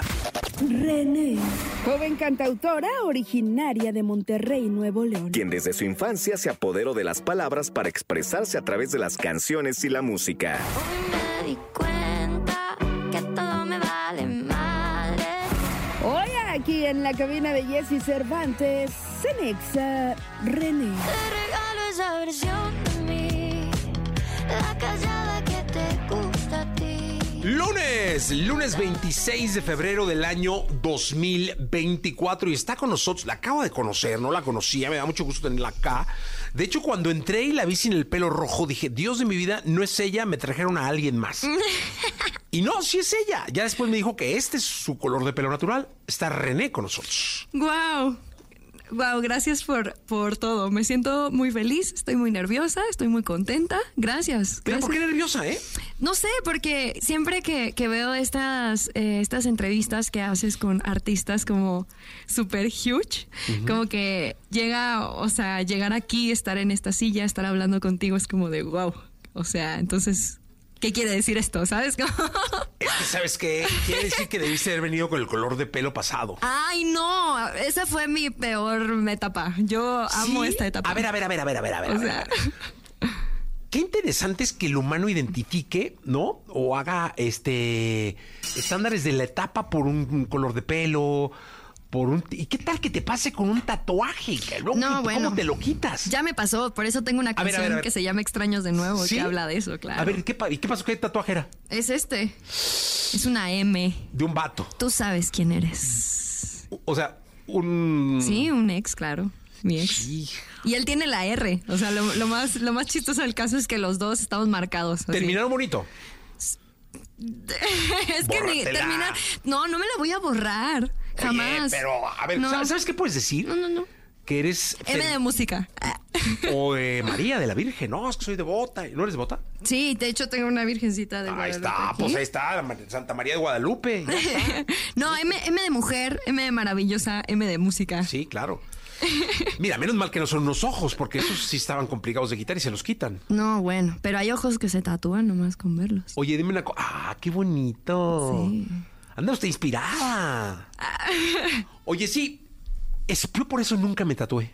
René, joven cantautora originaria de Monterrey, Nuevo León. Quien desde su infancia se apoderó de las palabras para expresarse a través de las canciones y la música. Me di cuenta que todo me vale madre. Hoy aquí en la cabina de Jesse Cervantes, Cenexa, René. Te regalo esa versión de mí, la callada Lunes, lunes 26 de febrero del año 2024 y está con nosotros, la acabo de conocer, no la conocía, me da mucho gusto tenerla acá. De hecho, cuando entré y la vi sin el pelo rojo, dije, Dios de mi vida, no es ella, me trajeron a alguien más. y no, sí es ella. Ya después me dijo que este es su color de pelo natural. Está René con nosotros. Wow. Wow, gracias por, por todo. Me siento muy feliz, estoy muy nerviosa, estoy muy contenta. Gracias. Pero ¿por qué gracias. nerviosa, eh? No sé, porque siempre que, que veo estas, eh, estas entrevistas que haces con artistas como super huge, como que llega, o sea, llegar aquí, estar en esta silla, estar hablando contigo es como de wow. O sea, entonces, ¿qué quiere decir esto? ¿Sabes? Es que, ¿sabes qué? Quiere decir que debiste haber venido con el color de pelo pasado. Ay, no, esa fue mi peor etapa. Yo amo ¿Sí? esta etapa. A ver, a ver, a ver, a ver, a ver, a ver. O sea- a ver. Qué interesante es que el humano identifique, ¿no? O haga este estándares de la etapa por un color de pelo, por un ¿Y qué tal que te pase con un tatuaje? Luego, No, ¿cómo bueno. te lo quitas? Ya me pasó, por eso tengo una A ver, a ver, canción a ver. que se llama Extraños de Nuevo, ¿Sí? que habla de eso, claro. A ver, ¿qué, pa- ¿y qué pasó? ¿Qué tatuaje era? Es este. Es una M. De un vato. Tú sabes quién eres. O sea, un Sí, un ex, claro. Mi ex. Y él tiene la R. O sea, lo, lo más, lo más chistoso del caso es que los dos estamos marcados. así. Terminaron bonito. es que ni terminar. No, no me la voy a borrar. Jamás. Oye, pero a ver, No. ¿sabes, qué puedes decir? No, no, no. Que eres M de música. O de María de la Virgen. No, es que soy devota. ¿No eres devota? Sí, de hecho tengo una virgencita de Ahí Guadalupe está, pues ahí está, Santa María de Guadalupe. No, M, M de mujer, M de maravillosa, M de música. Sí, claro. Mira, menos mal que no son unos ojos, porque esos sí estaban complicados de quitar y se los quitan. No, bueno, pero hay ojos que se tatúan nomás con verlos. Oye, dime una cosa. Ah, qué bonito. Sí. Anda usted inspirada. Oye, sí. Es, yo por eso nunca me tatué.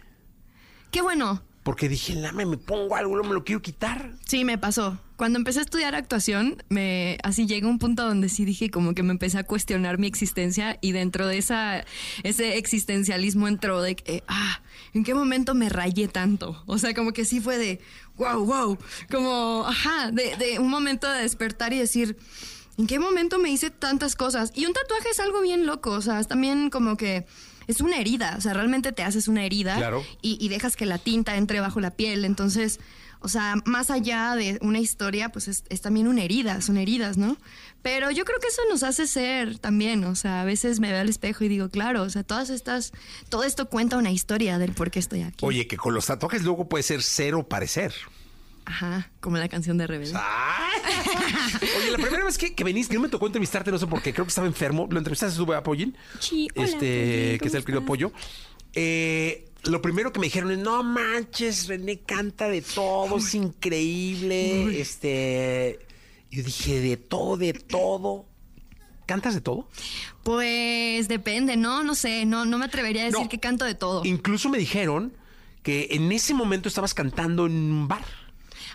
Qué bueno. Porque dije, lame, me pongo algo, no me lo quiero quitar. Sí, me pasó. Cuando empecé a estudiar actuación, me así llegó un punto donde sí dije como que me empecé a cuestionar mi existencia y dentro de esa ese existencialismo entró de que ah, ¿en qué momento me rayé tanto? O sea, como que sí fue de wow, wow, como ajá, de, de un momento de despertar y decir ¿en qué momento me hice tantas cosas? Y un tatuaje es algo bien loco, o sea, es también como que es una herida, o sea, realmente te haces una herida Claro. y, y dejas que la tinta entre bajo la piel. Entonces, o sea, más allá de una historia, pues es, es también una herida, son heridas, ¿no? Pero yo creo que eso nos hace ser también, o sea, a veces me veo al espejo y digo, claro, o sea, todas estas, todo esto cuenta una historia del por qué estoy aquí. Oye, que con los tatuajes luego puede ser cero parecer. Ajá, como la canción de Rebelde. Oye, la primera vez que, que viniste, que no me tocó entrevistarte, no sé por qué, creo que estaba enfermo. Lo entrevistaste tú, a Pollín. Sí, hola, Este, Pollín, que es el querido Pollo. Eh, lo primero que me dijeron es, no manches, René canta de todo, es increíble. Este, yo dije, de todo, de todo. ¿Cantas de todo? Pues depende, ¿no? No sé, no, no me atrevería a decir No. que canto de todo. Incluso me dijeron que en ese momento estabas cantando en un bar.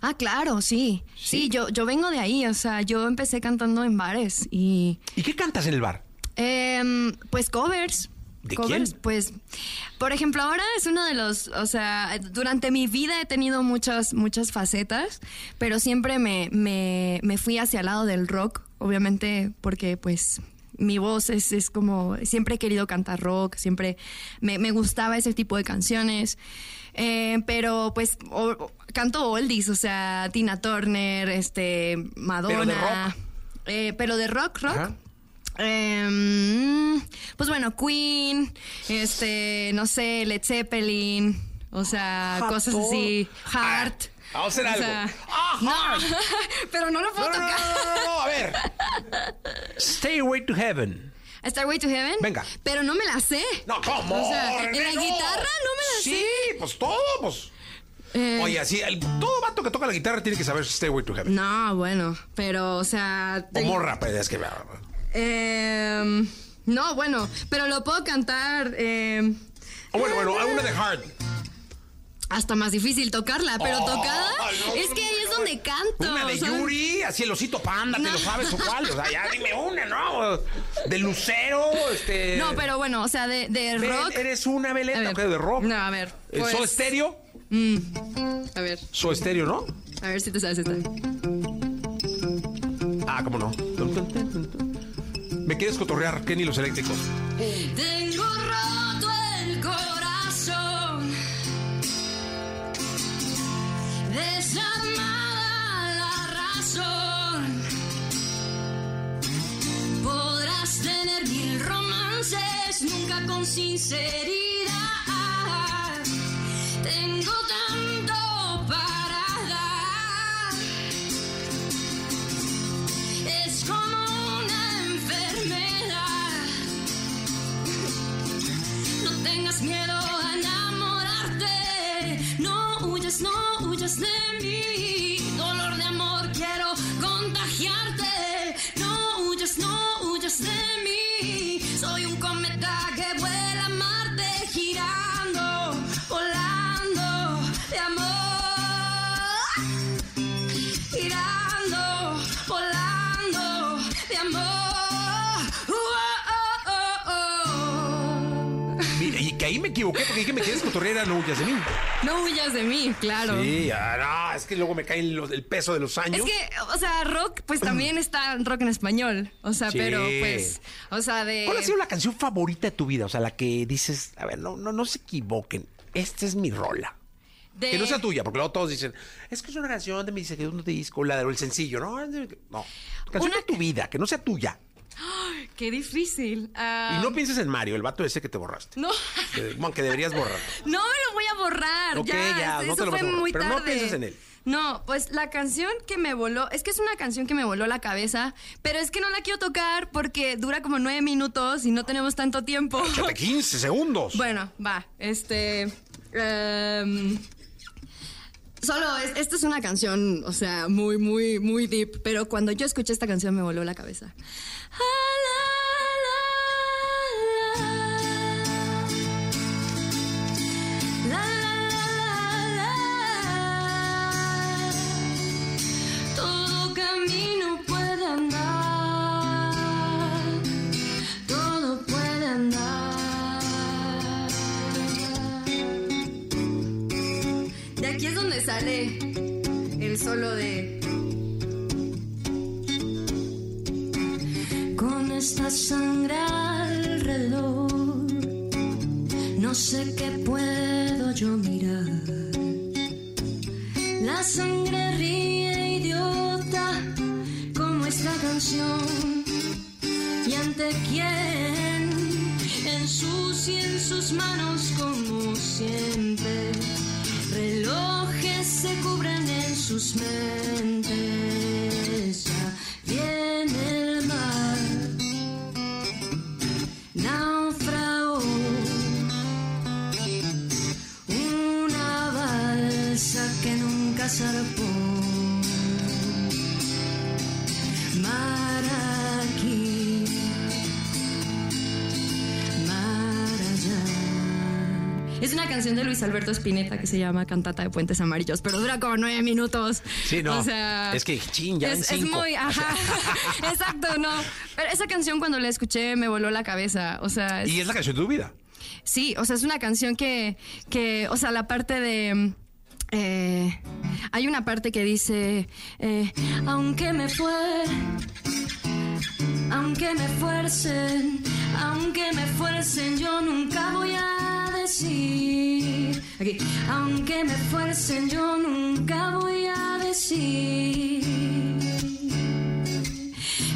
Ah, claro, sí. Sí, yo, yo vengo de ahí, o sea, yo empecé cantando en bares y... ¿Y qué cantas en el bar? Em, pues covers. ¿De covers, quién? Pues, por ejemplo, ahora es uno de los, o sea, durante mi vida he tenido muchas, muchas facetas, pero siempre me, me, me fui hacia el lado del rock, obviamente, porque pues mi voz es, es como, siempre he querido cantar rock, siempre me, me gustaba ese tipo de canciones. Eh, pero pues o- canto oldies, o sea, Tina Turner, este, Madonna. rock. Eh, pero de rock, rock. Ajá. Em, pues bueno, Queen, este, no sé, Led Zeppelin, o sea, cosas así, Heart. Ah, vamos a hacer o algo. sea, Ah, no, pero no lo puedo No, no, no, tocar. no, no, no, a ver. Stay away to heaven. Starway to Heaven. Venga. Pero no me la sé. No, ¿cómo? O sea, en la no. guitarra no me la sí, sé. pues todo, pues. Eh, Oye, así, el- todo vato que toca la guitarra tiene que saber Stay away to heaven. No, bueno, pero, o sea. O morra, pues, es que... Em, no, bueno, pero lo puedo cantar. O bueno, bueno, alguna de Hard. Hasta más difícil tocarla, pero Oh, tocada no, es que ahí es donde canto. Una de Yuri, así el osito panda, ¿te lo sabes o cuál? O sea, ya dime una, ¿no? De Lucero, este... No, pero bueno, o sea, de, de rock. Eres una veleta, ver. ¿ok? De rock. No, a ver. Eh, pues, ¿Soda Stereo? mm, a ver, Soda Stereo, ¿no? a ver si te sabes esta. Ah, ¿cómo no? Me quieres cotorrear, Kenny los eléctricos. Tengo desarmada la razón. Podrás tener mil romances, nunca con sinceridad. Equivoqué porque dije me quieres cotorrear, no huyas de mí. No huyas de mí, claro. Sí, ah, no, es que luego me cae los- el peso de los años. Es que, o sea, rock, pues también está rock en español. O sea, Sí. pero pues, o sea, de. ¿Cuál ha sido la canción favorita de tu vida? O sea, la que dices, a ver, no, no, no se equivoquen, esta es mi rola. de- Que no sea tuya, porque luego todos dicen, es que es una canción de mi segundo disco, la del sencillo, ¿no? de- No, canción Una- de tu vida, que no sea tuya. Qué difícil. Ah, Y no pienses en Mario, el vato ese que te borraste. no, Que, bueno, que deberías borrar. no me lo voy a borrar. Ok, ya, ya, no eso te lo fue vas a borrar, muy pero no tarde. pienses en él. No, pues la canción que me voló, es que es una canción que me voló la cabeza, pero es que no la quiero tocar porque dura como nueve minutos y no tenemos tanto tiempo. Échate 15 segundos. Bueno, va, este... em, solo, es, esta es una canción, o sea, muy, muy, muy deep, pero cuando yo escuché esta canción me voló la cabeza. Alá, la, la, la, la, la. Todo camino puede andar. Todo puede andar. De aquí es donde sale el solo de. Esta sangre alrededor, no sé qué puedo yo mirar. La sangre ríe idiota como esta canción. ¿Y ante quién? En sus y en sus manos como siempre. Relojes se cubren en sus mentes. Ya viene el mar. Una balsa que nunca zarpó. Es una canción de Luis Alberto Spinetta que se llama Cantata de Puentes Amarillos, pero dura como nueve minutos. Sí, no. O sea, es que chin, ya en es, es cinco. muy, ajá, exacto, no. Pero esa canción cuando la escuché me voló la cabeza, o sea, es- Y es la canción de tu vida. Sí, o sea, es una canción que, que o sea, la parte de... eh, hay una parte que dice, eh, Aunque me fue, aunque me fuercen, aunque me fuercen, yo nunca voy a Aunque me fuercen, yo nunca voy a decir.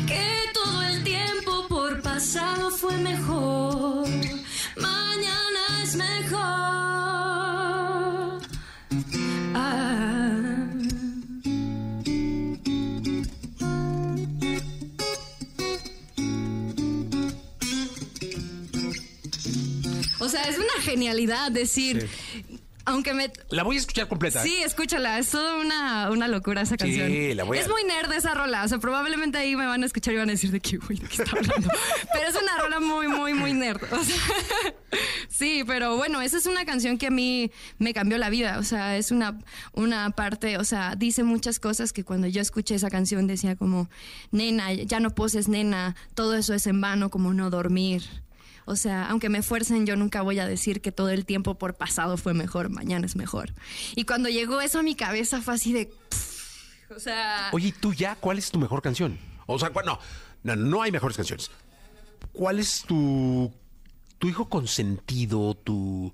Que todo el tiempo por pasado fue mejor. Genialidad decir, aunque me... La voy a escuchar completa. Sí, escúchala, es toda una, una locura esa Sí, canción. la voy a- Es muy nerd esa rola, o sea, probablemente ahí me van a escuchar y van a decir de qué, güey, de qué está hablando. pero es una rola muy, muy, muy nerd. o sea, sí, pero bueno, esa es una canción que a mí me cambió la vida, o sea, es una, una parte, o sea, dice muchas cosas que cuando yo escuché esa canción decía como, nena, ya no poses, nena, todo eso es en vano, como no dormir. O sea, aunque me fuercen, yo nunca voy a decir que todo el tiempo por pasado fue mejor, mañana es mejor. Y cuando llegó eso a mi cabeza fue así de... pff, o sea... Oye, ¿y tú ya cuál es tu mejor canción? O sea, ¿cuál- no, no, no hay mejores canciones. ¿Cuál es tu, tu hijo consentido, tu,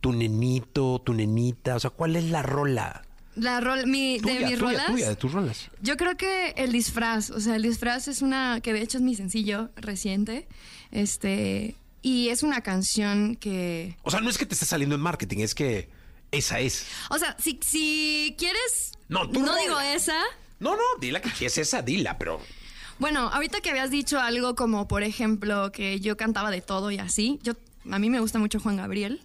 tu nenito, tu nenita? O sea, ¿cuál es la rola? La rol, mi, de mis tuya, rolas. tuya, de tus rolas. Yo creo que el disfraz, o sea, el disfraz es una, que de hecho es mi sencillo reciente, este, y es una canción que, O sea, no es que te esté saliendo en marketing, es que esa es. o sea, si, si quieres, No, tú no rola. digo esa, No, no, dila que es esa, dila, pero... Bueno, ahorita que habías dicho algo como, por ejemplo, que yo cantaba de todo y así, yo a mí me gusta mucho Juan Gabriel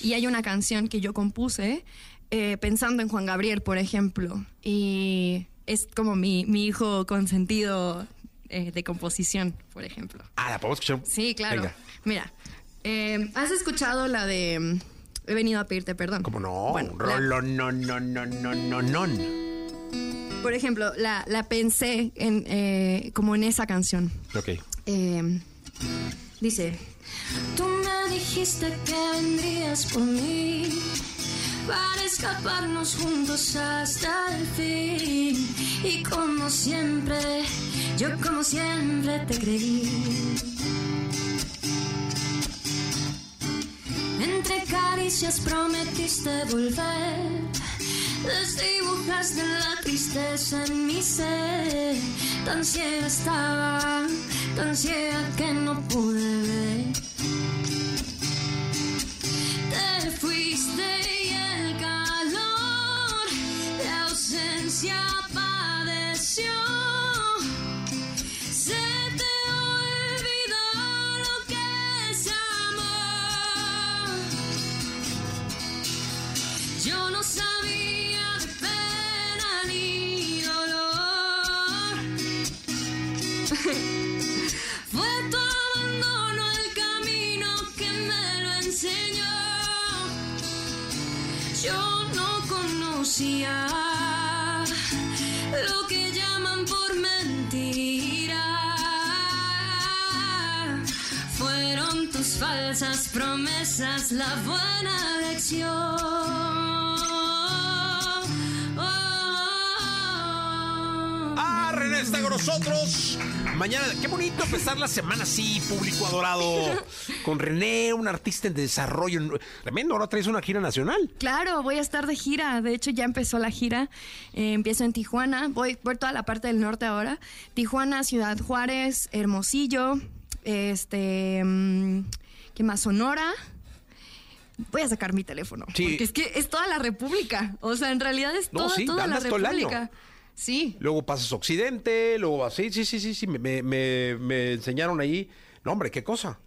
y hay una canción que yo compuse eh, pensando en Juan Gabriel, por ejemplo, y es como mi, mi hijo consentido eh, de composición, por ejemplo. Ah, ¿la podemos escuchar? Sí, claro. Venga. Mira, eh, ¿has escuchado la de He venido a pedirte perdón? ¿Cómo no? Bueno, Un la- rolo, no, no, no, no, no, no. por ejemplo, la, la pensé en, eh, como en esa canción. Ok. Eh, dice, Tú me dijiste que vendrías por mí para escaparnos juntos hasta el fin. Y como siempre, yo como siempre te creí. Entre caricias prometiste volver. Desdibujaste la tristeza en mi ser. Tan ciega estaba, tan ciega que no pude ver. falsas promesas, la buena lección. Ah, oh, oh, oh. René está con nosotros. Mañana, qué bonito empezar la semana así, público adorado. Con René, un artista en desarrollo. Tremendo, ahora traes una gira nacional. Claro, voy a estar de gira. De hecho, ya empezó la gira. Eh, empiezo en Tijuana. Voy por toda la parte del norte ahora. Tijuana, Ciudad Juárez, Hermosillo, este. Mm, ¿qué más? Sonora. Voy a sacar mi teléfono. Sí. Porque es que es toda la República. O sea, en realidad es No, toda, sí, toda la. República. Sí. Luego pasas Occidente, luego así, sí, sí, sí, sí, me, me- me- me enseñaron ahí. No, hombre, qué cosa.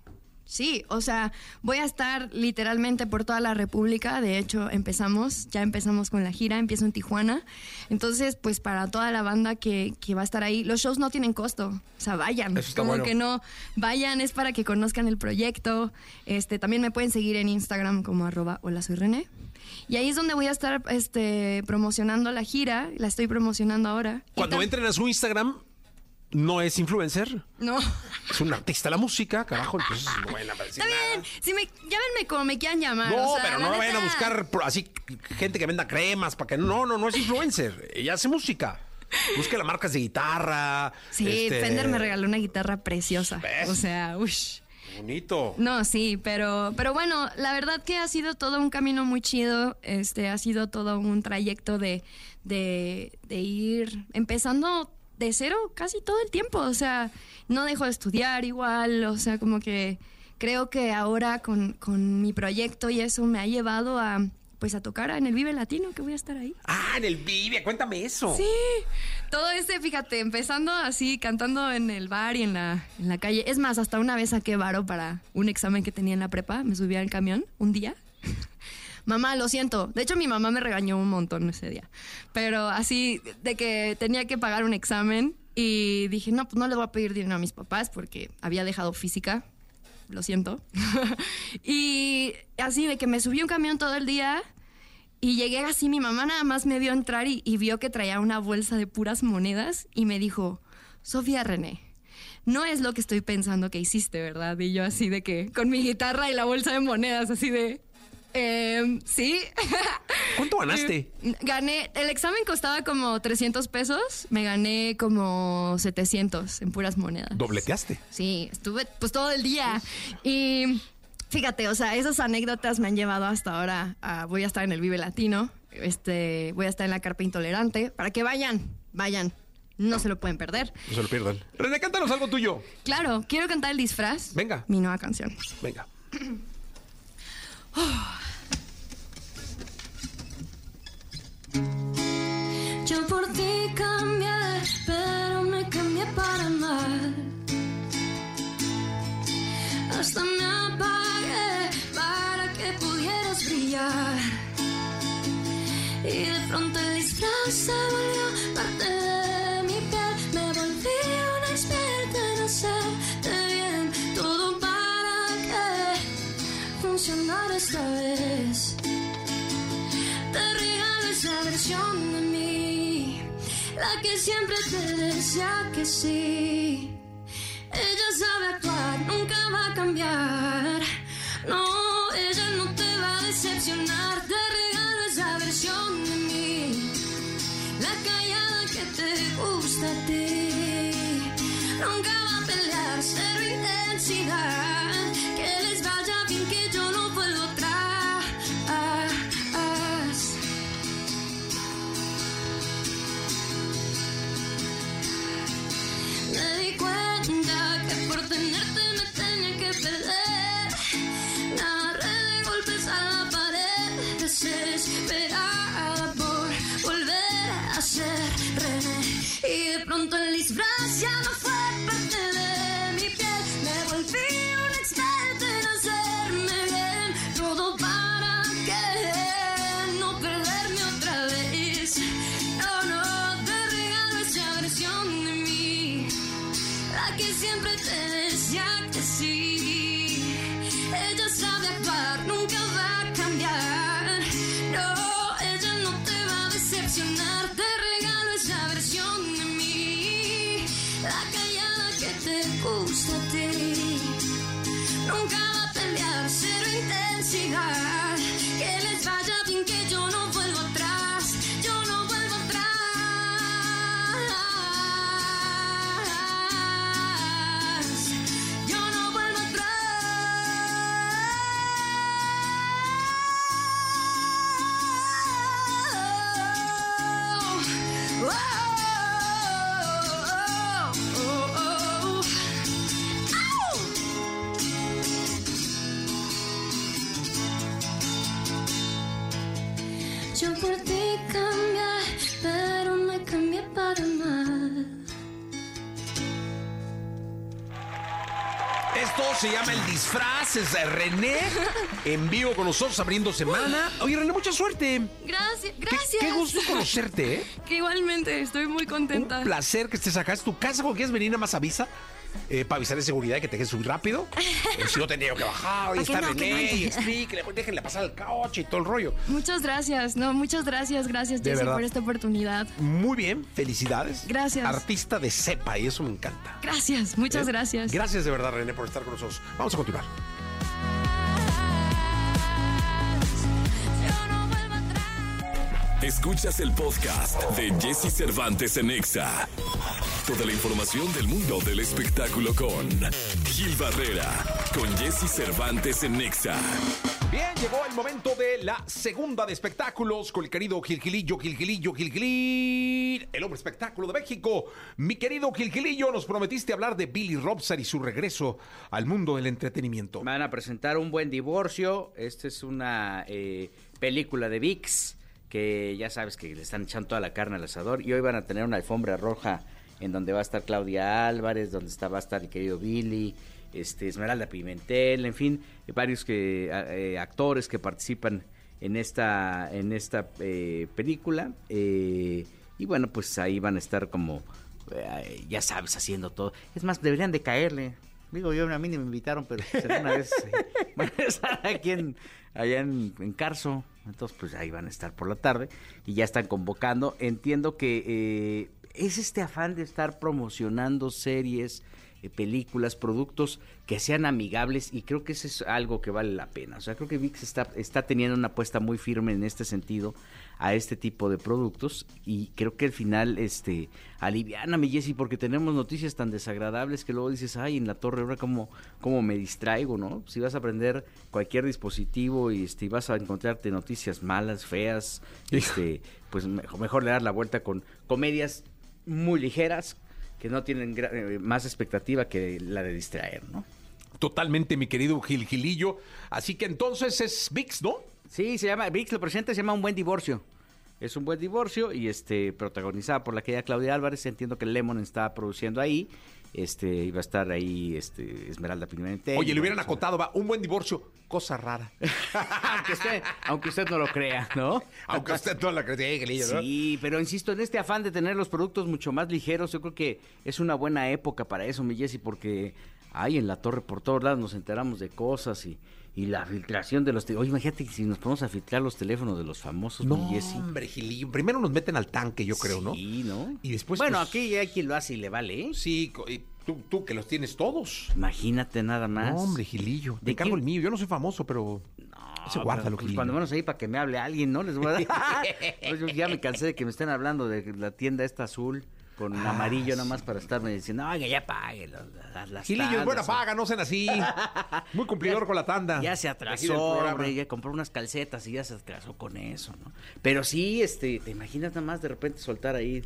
Sí, o sea, voy a estar literalmente por toda la República. De hecho, empezamos, ya empezamos con la gira, empiezo en Tijuana. Entonces, pues para toda la banda que, que va a estar ahí, los shows no tienen costo. O sea, vayan. Eso está Como bueno. que no, vayan, es para que conozcan el proyecto. Este, también me pueden seguir en Instagram como arroba hola soy René. Y ahí es donde voy a estar este, promocionando la gira. La estoy promocionando ahora. Cuando entren a su Instagram, no es influencer, No. es un artista de la música, carajo, entonces no vayan a Está bien. Si me, llámenme como me quieran llamar. No, o sea, pero no vayan a neta. buscar así gente que venda cremas para que no, no, no es influencer. Ella hace música. Busque las marcas de guitarra. Sí, este, Fender me regaló una guitarra preciosa. ¿Ves? O sea, ush. Bonito. No, sí, pero, pero bueno, la verdad que ha sido todo un camino muy chido. Este, ha sido todo un trayecto de, de, de ir empezando de cero casi todo el tiempo. O sea, no dejo de estudiar igual. O sea, como que creo que ahora con, con mi proyecto y eso me ha llevado a pues a tocar en el Vive Latino, que voy a estar ahí. Ah, en el Vive, cuéntame eso. Sí, todo este, fíjate, empezando así, cantando en el bar y en la, en la calle. Es más, hasta una vez saqué varo para un examen que tenía en la prepa. Me subí al camión un día. Mamá, lo siento. De hecho, mi mamá me regañó un montón ese día. Pero así, de que tenía que pagar un examen y dije, no, pues no le voy a pedir dinero a mis papás porque había dejado física. Lo siento. y así, de que me subí un camión todo el día y llegué así, mi mamá nada más me vio entrar y, y vio que traía una bolsa de puras monedas y me dijo, Sofía René, no es lo que estoy pensando que hiciste, ¿verdad? Y yo así de que, con mi guitarra y la bolsa de monedas, así de, "Em, sí. ¿Cuánto ganaste? Gané, el examen costaba como 300 pesos, me gané como 700 en puras monedas. Dobleteaste. Sí, estuve pues todo el día. Y fíjate, o sea, esas anécdotas me han llevado hasta ahora a, voy a estar en el Vive Latino, este, voy a estar en la Carpa Intolerante, para que vayan, vayan, no se lo pueden perder. No se lo pierdan. René, cántanos algo tuyo. Claro, quiero cantar el disfraz. Venga. Mi nueva canción. Venga. Yo por ti cambié, pero me cambié para mal. Hasta me apagué para que pudieras brillar. Y de pronto el disfraz se volvió parte de mi piel. Me volví una experta en hacerte esta vez. Te regalo esa versión de mí, la que siempre te decía que sí. Ella sabe actuar, nunca va a cambiar. No, ella no te va a decepcionar. Te regalo esa versión de mí, la callada que te gusta a ti. Nunca va a pelear, cero intensidad. Se llama el disfraz, es René en vivo con nosotros abriendo semana. Oye, René, mucha suerte. Gracias, Qué, gracias. qué gusto conocerte, ¿eh? Que igualmente, estoy muy contenta. Un placer que estés acá. Es tu casa, cuando quieres venir, nada más avisa. Eh, para avisar de seguridad y que te dejes subir rápido. Si no, tendría que bajar. Y está no, que no René, y explíquele, déjenle pasar el coche y todo el rollo. Muchas gracias, no, muchas gracias, gracias De verdad. por esta oportunidad. Muy bien, felicidades. Gracias. Artista de cepa y eso me encanta. Gracias, muchas ¿Eh? gracias. Gracias de verdad, René, por estar con nosotros. Vamos a continuar. Escuchas el podcast de Jesse Cervantes en Exa. Toda la información del mundo del espectáculo con Gil Barrera, con Jesse Cervantes en Exa. Bien, llegó el momento de la segunda de espectáculos con el querido Gilgilillo, Gilgilillo, Gilgilín, el hombre espectáculo de México. Mi querido Gilgilillo, nos prometiste hablar de Billy Robson y su regreso al mundo del entretenimiento. Van a presentar Un Buen Divorcio. Esta es una eh, película de VIX que ya sabes que le están echando toda la carne al asador. Y hoy van a tener una alfombra roja en donde va a estar Claudia Álvarez, donde está, va a estar el querido Billy, este, Esmeralda Pimentel, en fin, varios que, eh, actores que participan en esta, en esta eh, película. Eh, y bueno, pues ahí van a estar como, eh, ya sabes, haciendo todo. Es más, deberían de caerle. Digo, yo a mí ni me invitaron, pero será una vez van a estar aquí allá en Carso. Entonces, pues ahí van a estar por la tarde y ya están convocando. Entiendo que eh, es este afán de estar promocionando series, eh, películas, productos que sean amigables y creo que eso es algo que vale la pena. O sea, creo que VIX está, está teniendo una apuesta muy firme en este sentido a este tipo de productos y creo que al final, este, aliviáname Jessy, porque tenemos noticias tan desagradables que luego dices, ay, en la torre ahora cómo, cómo me distraigo, ¿no? Si vas a aprender cualquier dispositivo y este, y vas a encontrarte noticias malas, feas, este, pues mejor, mejor le dar la vuelta con comedias muy ligeras que no tienen eh, más expectativa que la de distraer, ¿no? Totalmente, mi querido Gilgilillo. Así que entonces es VIX, ¿no? Sí, se llama, VIX lo presenta, se llama Un Buen Divorcio. Es un buen divorcio y este protagonizada por la querida Claudia Álvarez. Entiendo que Lemon está produciendo ahí. Este iba a estar ahí este Esmeralda Pimentel. Oye, le hubieran Bueno, acotado, va, un buen divorcio, cosa rara. aunque usted, aunque usted no lo crea, ¿no? Aunque usted no la crea, ¿no? Sí, pero insisto, en este afán de tener los productos mucho más ligeros, yo creo que es una buena época para eso, mi Jessy, porque hay en la torre por todos lados nos enteramos de cosas y, y la filtración de los... te- Oye, imagínate que si nos ponemos a filtrar los teléfonos de los famosos, No, mi Jessy. hombre, Gilillo. Primero nos meten al tanque, yo creo, ¿no? Sí, ¿no? Y después. bueno, pues, aquí hay quien lo hace y le vale, ¿eh? Sí, y tú, tú que los tienes todos. Imagínate nada más. No, hombre, Gilillo. ¿De Te cargo qué? el mío. Yo no soy famoso, pero. Ese guárdalo, Pues Gilillo. cuando menos ahí para que me hable alguien, ¿no? Les voy a dar. Pues yo ya me cansé de que me estén hablando de la tienda esta azul con Ah, amarillo nada más para estarme diciendo, oiga, ya pague las, las, tandas". paga, no sean así. Muy cumplidor con la tanda. Ya se atrasó, hombre, ya compró unas calcetas y ya se atrasó con eso, ¿no? Pero sí, este, ¿te imaginas nada más de repente soltar ahí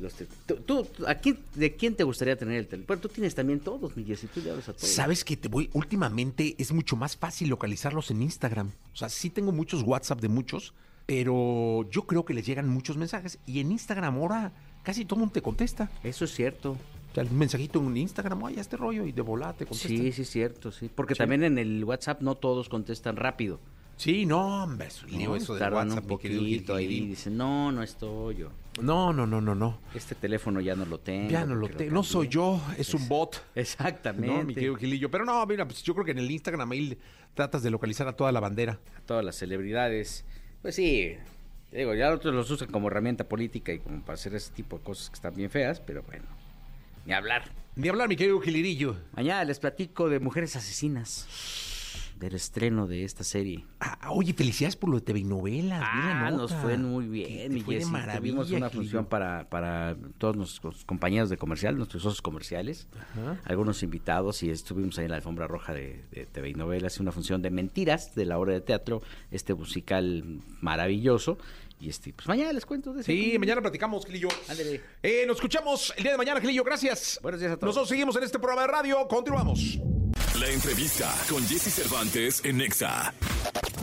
los tú, tú, ¿a quién- ¿De quién te gustaría tener el teléfono? Bueno, tú tienes también todos, mi Jessy, tú le hablas a todos. Sabes que te voy, últimamente es mucho más fácil localizarlos en Instagram. O sea, sí tengo muchos WhatsApp de muchos, pero yo creo que les llegan muchos mensajes. Y en Instagram ahora casi todo el mundo te contesta. Eso es cierto. O sea, un mensajito en Instagram, oye, este rollo, y de volada te contestan. Sí, sí, es cierto, sí. Porque Sí. también en el WhatsApp no todos contestan rápido. Sí, no, hombre, es lío ¿no? eso WhatsApp, un poquito ahí. Dicen, no, no estoy yo. No, no, no, no, no. Este teléfono ya no lo tengo. Ya no lo tengo. No soy cambié". yo, es un bot. Exactamente. No, mi querido Gilillo. Pero no, mira, pues yo creo que en el Instagram ahí tratas de localizar a toda la bandera. A todas las celebridades. Pues sí, digo, ya otros los usan como herramienta política y como para hacer ese tipo de cosas que están bien feas, pero bueno, ni hablar. Ni hablar, mi querido Gilirillo. Mañana les platico de Mujeres Asesinas, del estreno de esta serie. Ah, oye, felicidades por lo de TV y novelas. Ah, nos fue muy bien, mi fue de maravilla, Tuvimos una función para, para todos nuestros compañeros de comercial, nuestros socios comerciales, Ajá. algunos invitados y estuvimos ahí en la alfombra roja de, de TV y novelas, una función de mentiras de la obra de teatro, este musical maravilloso. Y este, pues mañana les cuento de eso. Sí, mañana platicamos, Gilillo. Eh, nos escuchamos el día de mañana, Gilillo. Gracias. Buenos días a todos. Nosotros seguimos en este programa de radio. Continuamos. La entrevista con Jesse Cervantes en Nexa.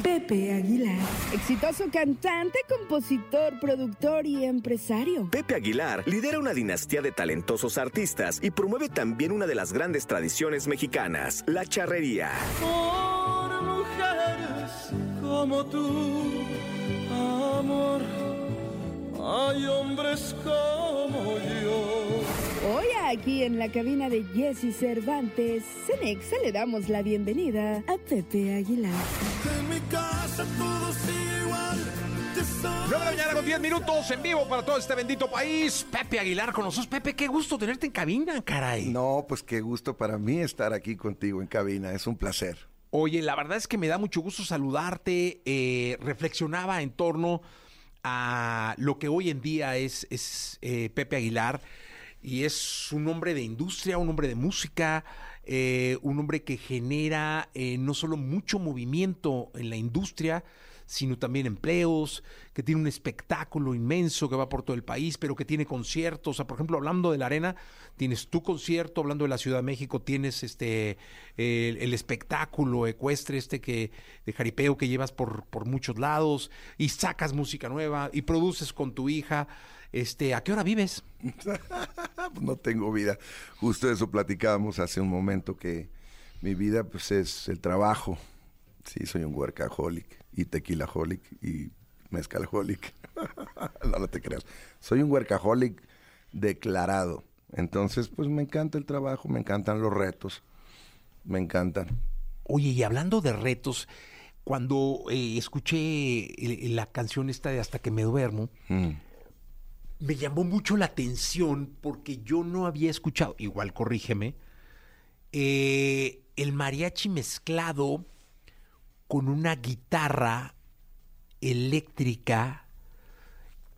Pepe Aguilar. Exitoso cantante, compositor, productor y empresario. Pepe Aguilar lidera una dinastía de talentosos artistas y promueve también una de las grandes tradiciones mexicanas, la charrería. Por mujeres como tú, amor, hay hombres como yo. Hoy aquí en la cabina de Jesse Cervantes, Cenexa le damos la bienvenida a Pepe Aguilar. En mi casa todos igual. te soy- 9 de la mañana con 10 minutos en vivo para todo este bendito país. Pepe Aguilar con nosotros. Pepe, qué gusto tenerte en cabina, caray. No, pues qué gusto para mí estar aquí contigo en cabina. Es un placer. Oye, la verdad es que me da mucho gusto saludarte. Eh, reflexionaba en torno a lo que hoy en día es, es eh, Pepe Aguilar. Y es un hombre de industria, un hombre de música, eh, un hombre que genera eh, no solo mucho movimiento en la industria, sino también empleos, que tiene un espectáculo inmenso que va por todo el país, pero que tiene conciertos. O sea, por ejemplo, hablando de la arena, tienes tu concierto, hablando de la Ciudad de México, tienes este el, espectáculo ecuestre este que de jaripeo que llevas por, por muchos lados, y sacas música nueva, y produces con tu hija. Este, ¿a qué hora vives? no tengo vida. Justo eso platicábamos hace un momento que mi vida pues es el trabajo. Sí, soy un workaholic y tequilaholic y mezcalholic. no, no te creas. Soy un workaholic declarado. Entonces, pues me encanta el trabajo, me encantan los retos, me encantan. Oye, y hablando de retos, cuando eh, escuché la canción esta de Hasta que me duermo, Mm. Me llamó mucho la atención porque yo no había escuchado, igual corrígeme, eh, el mariachi mezclado con una guitarra eléctrica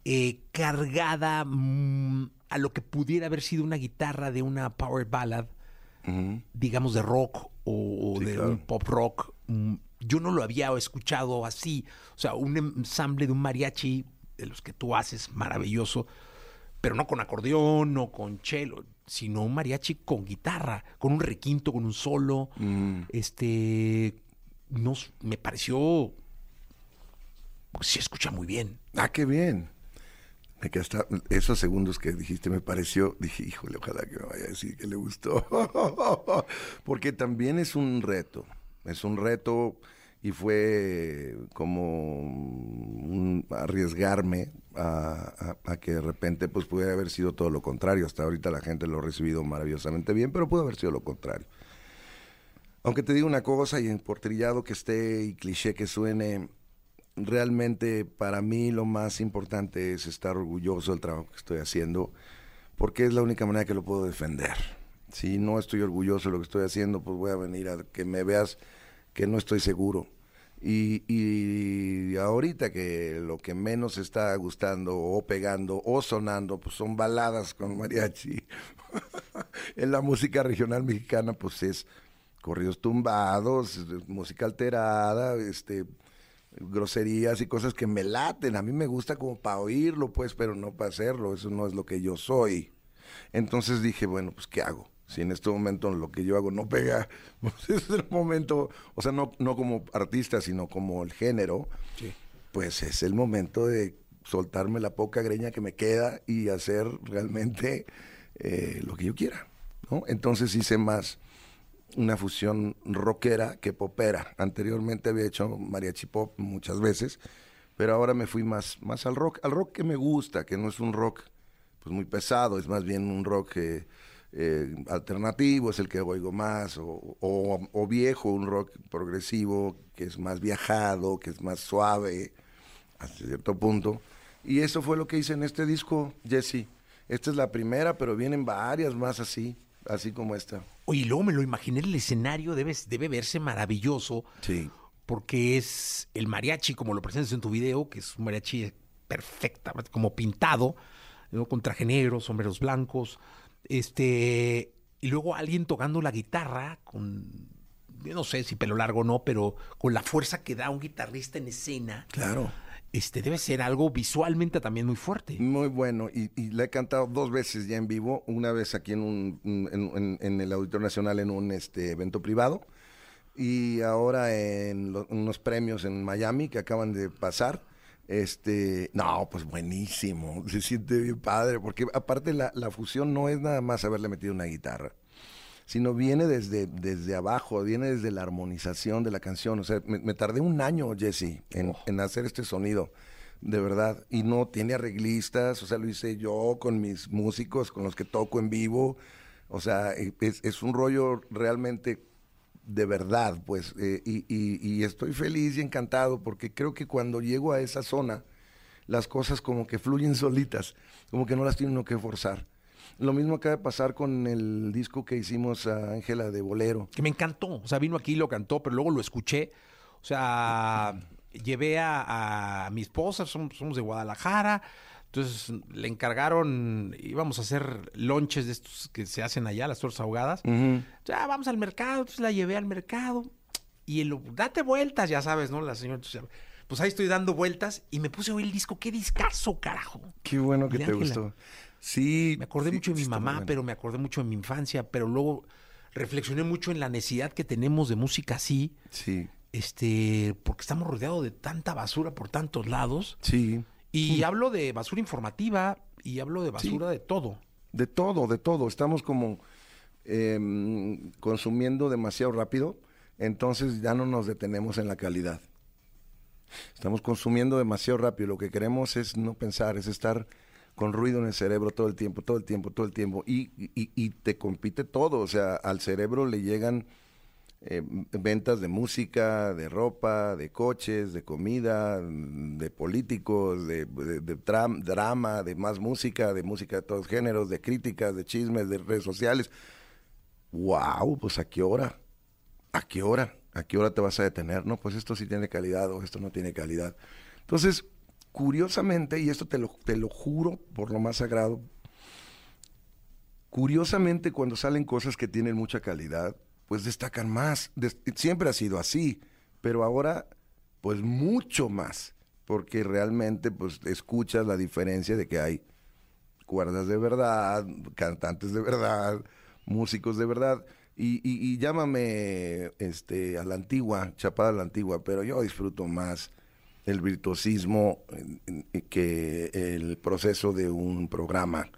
eh, cargada mm, a lo que pudiera haber sido una guitarra de una power ballad, digamos de rock o, Sí, de claro. un pop rock. mm, Yo no lo había escuchado así. O sea, un ensamble de un mariachi de los que tú haces maravilloso, pero no con acordeón, no con cello, sino un mariachi con guitarra, con un requinto, con un solo. Este, no, s- me pareció, pues, se escucha muy bien. Ah, qué bien. Me hasta- esos segundos que dijiste me pareció, dije, híjole, ojalá que me vaya a decir que le gustó. Porque también es un reto, es un reto y fue como un arriesgarme a, que de repente pues pudiera haber sido todo lo contrario. Hasta ahorita la gente lo ha recibido maravillosamente bien, pero pudo haber sido lo contrario. Aunque te digo una cosa, y por trillado que esté y cliché que suene, realmente para mí lo más importante es estar orgulloso del trabajo que estoy haciendo, porque es la única manera que lo puedo defender. Si no estoy orgulloso de lo que estoy haciendo, pues voy a venir a que me veas que no estoy seguro. Y, y ahorita que lo que menos está gustando o pegando o sonando, pues son baladas con mariachi. en la música regional mexicana, pues es corridos tumbados, música alterada, este groserías y cosas que me laten. A mí me gusta como para oírlo, pues, pero no para hacerlo. Eso no es lo que yo soy. Entonces dije, bueno, pues, ¿qué hago? Si en este momento lo que yo hago no pega, pues es el momento, o sea, no, no como artista, sino como el género, pues es el momento de soltarme la poca greña que me queda y hacer realmente eh, lo que yo quiera, ¿no? Entonces hice más una fusión rockera que popera. Anteriormente había hecho mariachi pop muchas veces, pero ahora me fui más, más al rock, al rock que me gusta, que no es un rock pues muy pesado, es más bien un rock eh, eh, alternativo, es el que oigo más, o, o- o viejo, un rock progresivo, que es más viajado, que es más suave, hasta cierto punto. Y eso fue lo que hice en este disco, Jesse. Esta es la primera, pero vienen varias más así, así como esta. Oye, luego me lo imaginé el escenario, debe, debe verse maravilloso. Sí. Porque es el mariachi, como lo presentas en tu video, que es un mariachi perfecta, como pintado, ¿no? con traje negro, sombreros blancos. Este, y luego alguien tocando la guitarra con, yo no sé si pelo largo o no, pero con la fuerza que da un guitarrista en escena. Claro. Este debe ser algo visualmente también muy fuerte. Muy bueno, y, y la he cantado dos veces ya en vivo, una vez aquí en, un, en, en- en el Auditorio Nacional en un este, evento privado, y ahora en lo- unos premios en Miami que acaban de pasar. Este, no, pues buenísimo, se siente bien padre, porque aparte la, la fusión no es nada más haberle metido una guitarra, sino viene desde, desde abajo, viene desde la armonización de la canción. O sea, me, me tardé un año, Jesse, en, en hacer este sonido, de verdad. Y no tiene arreglistas, o sea, lo hice yo con mis músicos, con los que toco en vivo. O sea, e- es, es un rollo realmente de verdad, pues. eh, y, y- y estoy feliz y encantado porque creo que cuando llego a esa zona, las cosas como que fluyen solitas, como que no las tiene uno que forzar. Lo mismo acaba de pasar con el disco que hicimos a Ángela de Bolero. Que me encantó. O sea, vino aquí lo cantó, pero luego lo escuché. O sea, llevé a, a mi esposa, somos, somos de Guadalajara. Entonces le encargaron, íbamos a hacer lonches de estos que se hacen allá, las tortas ahogadas. Ya vamos al mercado, entonces la llevé al mercado. Y el, date vueltas, ya sabes, ¿no? La señora, entonces, pues ahí estoy dando vueltas y me puse a oír el disco. ¡Qué discazo, carajo! Qué bueno que te Ángela. gustó. Sí. Me acordé sí, mucho de mi mamá, bueno. pero me acordé mucho de mi infancia, pero luego reflexioné mucho en la necesidad que tenemos de música así. Sí. Este, porque estamos rodeados de tanta basura por tantos lados. Sí. Y hablo de basura informativa y hablo de basura de todo. De todo, de todo. Estamos como em, consumiendo demasiado rápido, entonces ya no nos detenemos en la calidad. Estamos consumiendo demasiado rápido. Lo que queremos es no pensar, es estar con ruido en el cerebro todo el tiempo, todo el tiempo, todo el tiempo. Y, y- y te compite todo. O sea, al cerebro le llegan eh, ventas de música, de ropa, de coches, de comida, de políticos, de, drama, de más música, de música de todos géneros, de críticas, de chismes, de redes sociales. ¡Wow! Pues a qué hora? ¿A qué hora? ¿A qué hora te vas a detener? No, pues esto sí tiene calidad o esto no tiene calidad. Entonces, curiosamente, y esto te lo, te lo juro por lo más sagrado, curiosamente cuando salen cosas que tienen mucha calidad, pues destacan más. Siempre ha sido así, pero ahora, pues mucho más, porque realmente, pues escuchas la diferencia de que hay cuerdas de verdad, cantantes de verdad, músicos de verdad. Y, llámame este, a la antigua, chapada a la antigua, pero yo disfruto más el virtuosismo eh, que el proceso de un programa.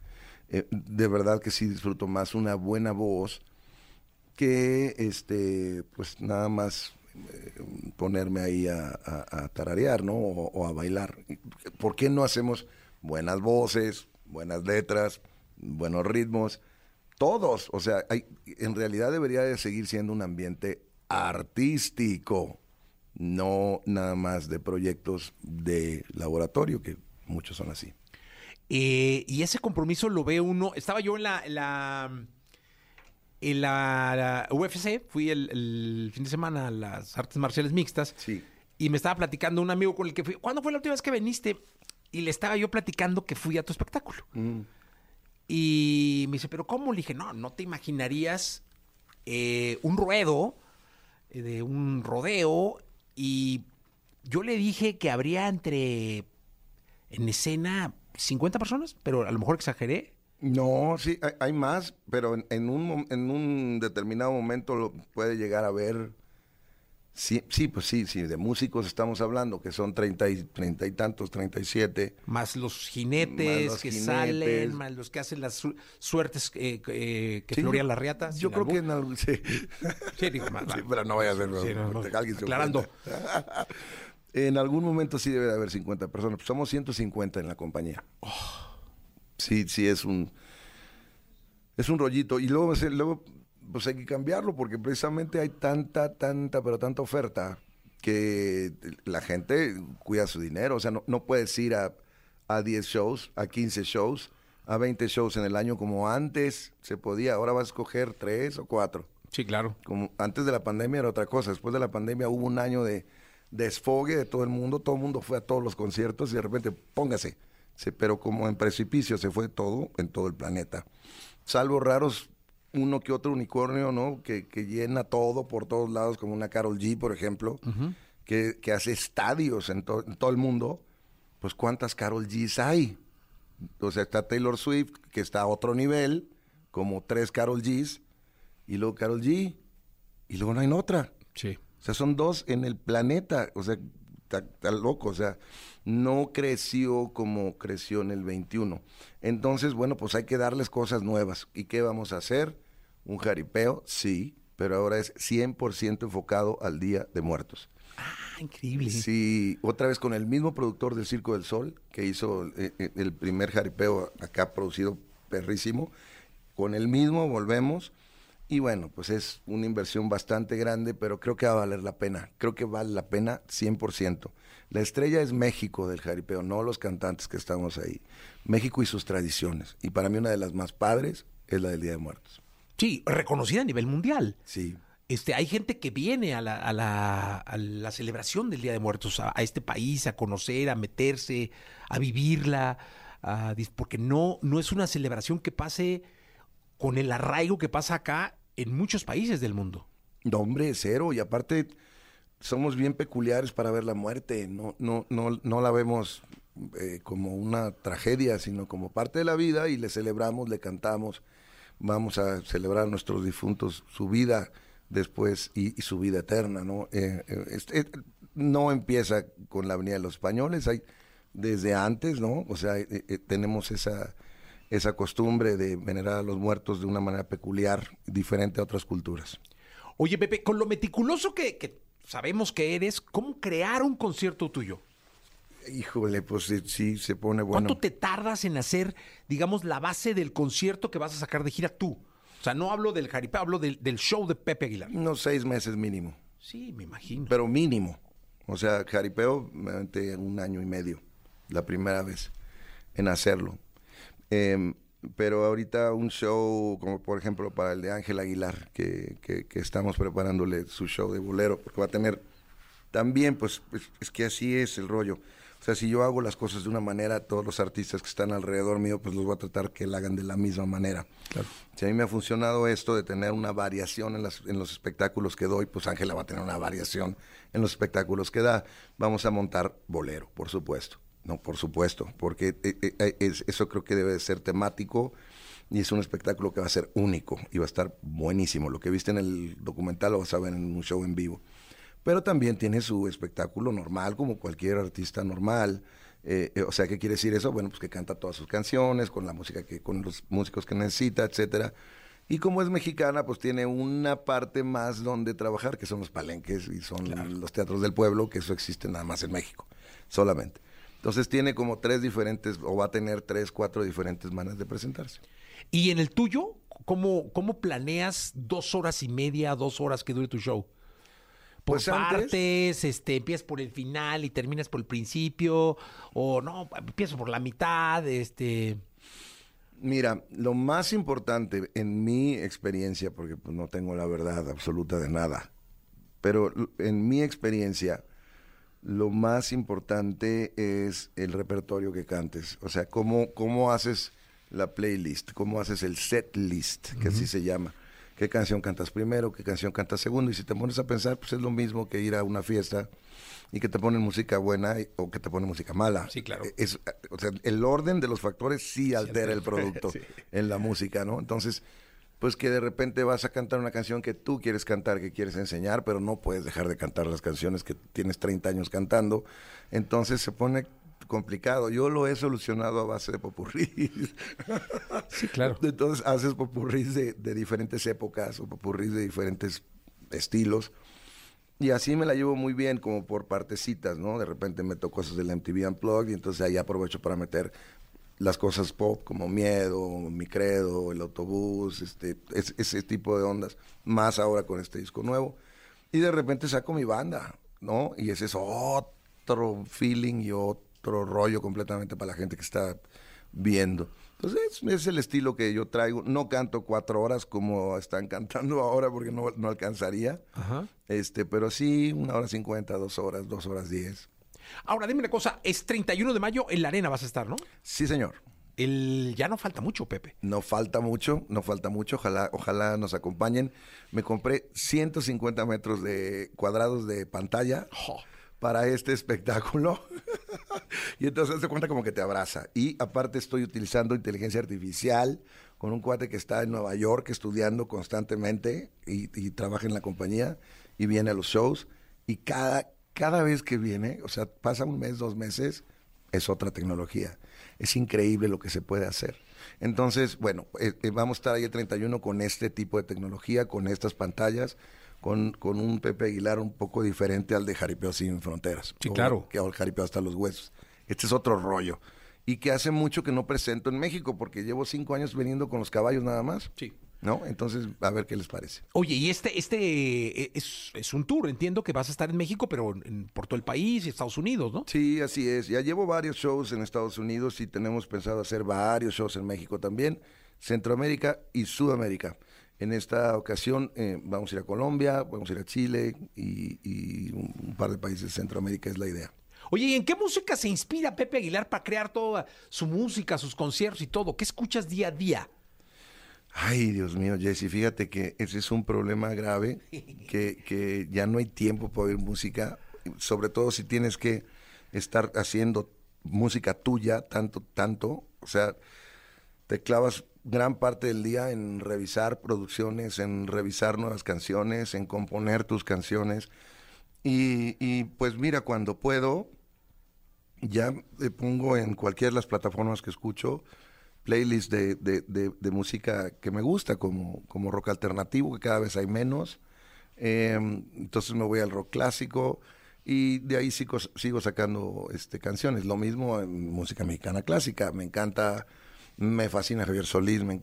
Eh, de verdad que sí disfruto más una buena voz que este pues nada más eh, ponerme ahí a, tararear, ¿no? O, a bailar. ¿Por qué no hacemos buenas voces, buenas letras, buenos ritmos? Todos, o sea, hay, en realidad debería de seguir siendo un ambiente artístico, no nada más de proyectos de laboratorio, que muchos son así. Eh, y ese compromiso lo ve uno. Estaba yo. En la, en la- la UFC, fui el, el fin de semana a las artes marciales mixtas. Y me estaba platicando un amigo con el que fui. ¿Cuándo fue la última vez que viniste? Y le estaba yo platicando que fui a tu espectáculo. Y me dice, ¿pero cómo? Le dije, no, no te imaginarías eh, un ruedo eh, de un rodeo. Y yo le dije que habría entre en escena 50 personas, pero a lo mejor exageré. No, sí, hay, hay más, pero en, en un, en un determinado momento lo puede llegar a ver. Sí, sí, pues sí, sí, de músicos estamos hablando, que son treinta y, treinta y tantos, treinta y siete. Más los jinetes los que jinetes. salen, más los que hacen las su- suertes eh, eh, que Sí, las riatas. Yo creo que en algún... Sí, Sí, digo, más- Sí, pero no vaya a ser... No, aclarando. en algún momento sí debe de haber 50 personas. Pues somos 150 en la compañía. Sí, sí, es un... Es un rollito. Y luego, luego pues hay que cambiarlo porque precisamente hay tanta, tanta, pero tanta oferta que la gente cuida su dinero. O sea, no, no puedes ir a, a 10 shows, a 15 shows, a 20 shows en el año como antes se podía. Ahora vas a escoger 3 o 4. Sí, claro. Como antes de la pandemia era otra cosa. Después de la pandemia hubo un año de desfogue de todo el mundo. Todo el mundo fue a todos los conciertos y de repente, póngase. Se- pero como en precipicio se fue todo en todo el planeta. Salvo raros, uno que otro unicornio, ¿no? Que, que llena todo por todos lados, como una Carol G, por ejemplo, que, que hace estadios en, to- en todo el mundo. Pues, ¿cuántas Carol Gs hay? O sea, está Taylor Swift, que está a otro nivel, como tres Carol Gs, y luego Carol G, y luego no hay otra. Sí. O sea, son dos en el planeta. O sea, está, está loco. O sea, no creció como creció en el 21. Entonces, bueno, pues hay que darles cosas nuevas. ¿Y qué vamos a hacer? Un jaripeo, sí, pero ahora es 100% enfocado al Día de Muertos. Ah, increíble. Sí, otra vez con el mismo productor del Circo del Sol, que hizo eh, eh, el primer jaripeo acá producido perrísimo. Con el mismo volvemos. Y bueno, pues es una inversión bastante grande, pero creo que va a valer la pena. Creo que vale la pena 100%. La estrella es México del jaripeo, no los cantantes que estamos ahí. México y sus tradiciones. Y para mí una de las más padres es la del Día de Muertos. Sí, reconocida a nivel mundial. Sí. Este, hay gente que viene a la, a la, a la celebración del Día de Muertos, a, a este país, a conocer, a meterse, a vivirla, porque no, no es una celebración que pase con el arraigo que pasa acá en muchos países del mundo. No, hombre, cero. Y aparte, somos bien peculiares para ver la muerte. No, no, no, no la vemos eh, como una tragedia, sino como parte de la vida y le celebramos, le cantamos. Vamos a celebrar a nuestros difuntos, su vida después y, su vida eterna, ¿no? Eh, eh, este, no empieza con la Avenida de los Españoles, hay desde antes, ¿no? O sea, tenemos esa, esa costumbre de venerar a los muertos de una manera peculiar, diferente a otras culturas. Oye, Pepe, con lo meticuloso que, que sabemos que eres, ¿cómo crear un concierto tuyo? Híjole, pues sí, se pone bueno. ¿Cuánto te tardas en hacer, digamos, la base del concierto que vas a sacar de gira tú? O sea, no hablo del jaripeo, hablo del, del show de Pepe Aguilar. Unos seis meses mínimo. Sí, me imagino. Pero mínimo. O sea, jaripeo me un año y medio, la primera vez en hacerlo. Em, pero ahorita un show, como por ejemplo para el de Ángel Aguilar, que, que- que estamos preparándole su show de bolero, porque va a tener también, pues, es, es que así es el rollo. O sea, si yo hago las cosas de una manera, todos los artistas que están alrededor mío, pues los voy a tratar que la hagan de la misma manera. Si a mí me ha funcionado esto de tener una variación en, las, en los espectáculos que doy, pues Ángela va a tener una variación en los espectáculos que da. Vamos a montar bolero, por supuesto. No, por supuesto, porque eh, eh, eh, es- eso creo que debe de ser temático y es un espectáculo que va a ser único y va a estar buenísimo. Lo que viste en el documental lo vas a ver en un show en vivo. Pero también tiene su espectáculo normal, como cualquier artista normal. Eh, eh, o sea, ¿qué quiere decir eso? Bueno, pues que canta todas sus canciones, con la música que, con los músicos que necesita, etcétera. Y como es mexicana, pues tiene una parte más donde trabajar, que son los palenques y son los teatros del pueblo, que eso existe nada más en México, solamente. Entonces tiene como tres diferentes, o va a tener tres, cuatro diferentes maneras de presentarse. ¿Y en el tuyo, cómo, cómo planeas dos horas y media, dos horas que dure tu show? Por Pues antes- partes, este, empiezas por el final y terminas por el principio, o no, empiezo por la mitad, este... Mira, lo más importante en mi experiencia, porque pues, no tengo la verdad absoluta de nada, pero en mi experiencia, lo más importante es el repertorio que cantes. O sea, cómo, cómo haces la playlist, cómo haces el set list, que así se llama. ¿Qué canción cantas primero? ¿Qué canción cantas segundo? Y si te pones a pensar, pues es lo mismo que ir a una fiesta y que te ponen música buena y- o que te ponen música mala. Sí, claro. Eh, Es, o sea, el orden de los factores sí altera el producto Sí. en la música, ¿no? Entonces, pues que de repente vas a cantar una canción que tú quieres cantar, que quieres enseñar, pero no puedes dejar de cantar las canciones que tienes 30 años cantando. Entonces se pone complicado. Yo lo he solucionado a base de popurrís. Sí, claro. Entonces haces popurrís de, de diferentes épocas o popurrís de diferentes estilos. Y así me la llevo muy bien, como por partecitas, ¿no? De repente meto cosas del MTV Unplugged y entonces ahí aprovecho para meter las cosas pop como Miedo, Mi Credo, El Autobús, este, es- ese tipo de ondas. Más ahora con este disco nuevo. Y de repente saco mi banda, ¿no? Y ese es otro feeling y otro rollo completamente para la gente que está viendo. Entonces, es, es el estilo que yo traigo. No canto cuatro horas como están cantando ahora porque no, no alcanzaría. Ajá. Este, pero sí, una hora cincuenta, dos horas, dos horas diez. Ahora, dime una cosa, es 31 de mayo en la arena vas a estar, ¿no? Sí, señor. El, ya no falta mucho, Pepe. No falta mucho, no falta mucho. Ojalá, ojalá nos acompañen. Me compré 150 metros de cuadrados de pantalla para este espectáculo. y entonces se cuenta como que te abraza. Y aparte estoy utilizando inteligencia artificial con un cuate que está en Nueva York estudiando constantemente y, y trabaja en la compañía. y viene a los shows y cada, cada vez que viene, o sea, pasa un mes, dos meses, es otra tecnología. Es increíble lo que se puede hacer. Entonces, bueno, eh, eh, vamos a estar ahí el 31 con este tipo de tecnología, con estas pantallas, con, con un Pepe Aguilar un poco diferente al de Jaripeo Sin Fronteras. Sí, claro. Que el Jaripeo hasta los huesos. Este es otro rollo. Y que hace mucho que no presento en México, porque llevo cinco años veniendo con los caballos nada más. Sí. ¿No? Entonces, a ver qué les parece. Oye, y este, este eh, es, es un tour, entiendo que vas a estar en México, pero en- por todo el país y Estados Unidos, ¿no? Sí, así es. Ya llevo varios shows en Estados Unidos y tenemos pensado hacer varios shows en México también, Centroamérica y Sudamérica. En esta ocasión eh, vamos a ir a Colombia, vamos a ir a Chile y, y un, un par de países de Centroamérica es la idea. Oye, ¿y en qué música se inspira Pepe Aguilar para crear toda su música, sus conciertos y todo? ¿Qué escuchas día a día? Ay, Dios mío, Jesse, fíjate que ese es un problema grave, que, que ya no hay tiempo para oír música, sobre todo si tienes que estar haciendo música tuya tanto, tanto, o sea, te clavas gran parte del día en revisar producciones, en revisar nuevas canciones, en componer tus canciones. Y, y, pues mira, cuando puedo, ya me pongo en cualquiera de las plataformas que escucho playlists de, de- de- de música que me gusta, como, como rock alternativo, que cada vez hay menos. Eh, entonces me voy al rock clásico y de ahí sigo, sigo sacando este, canciones. Lo mismo en música mexicana clásica. Me encanta, me fascina Javier Solís, me,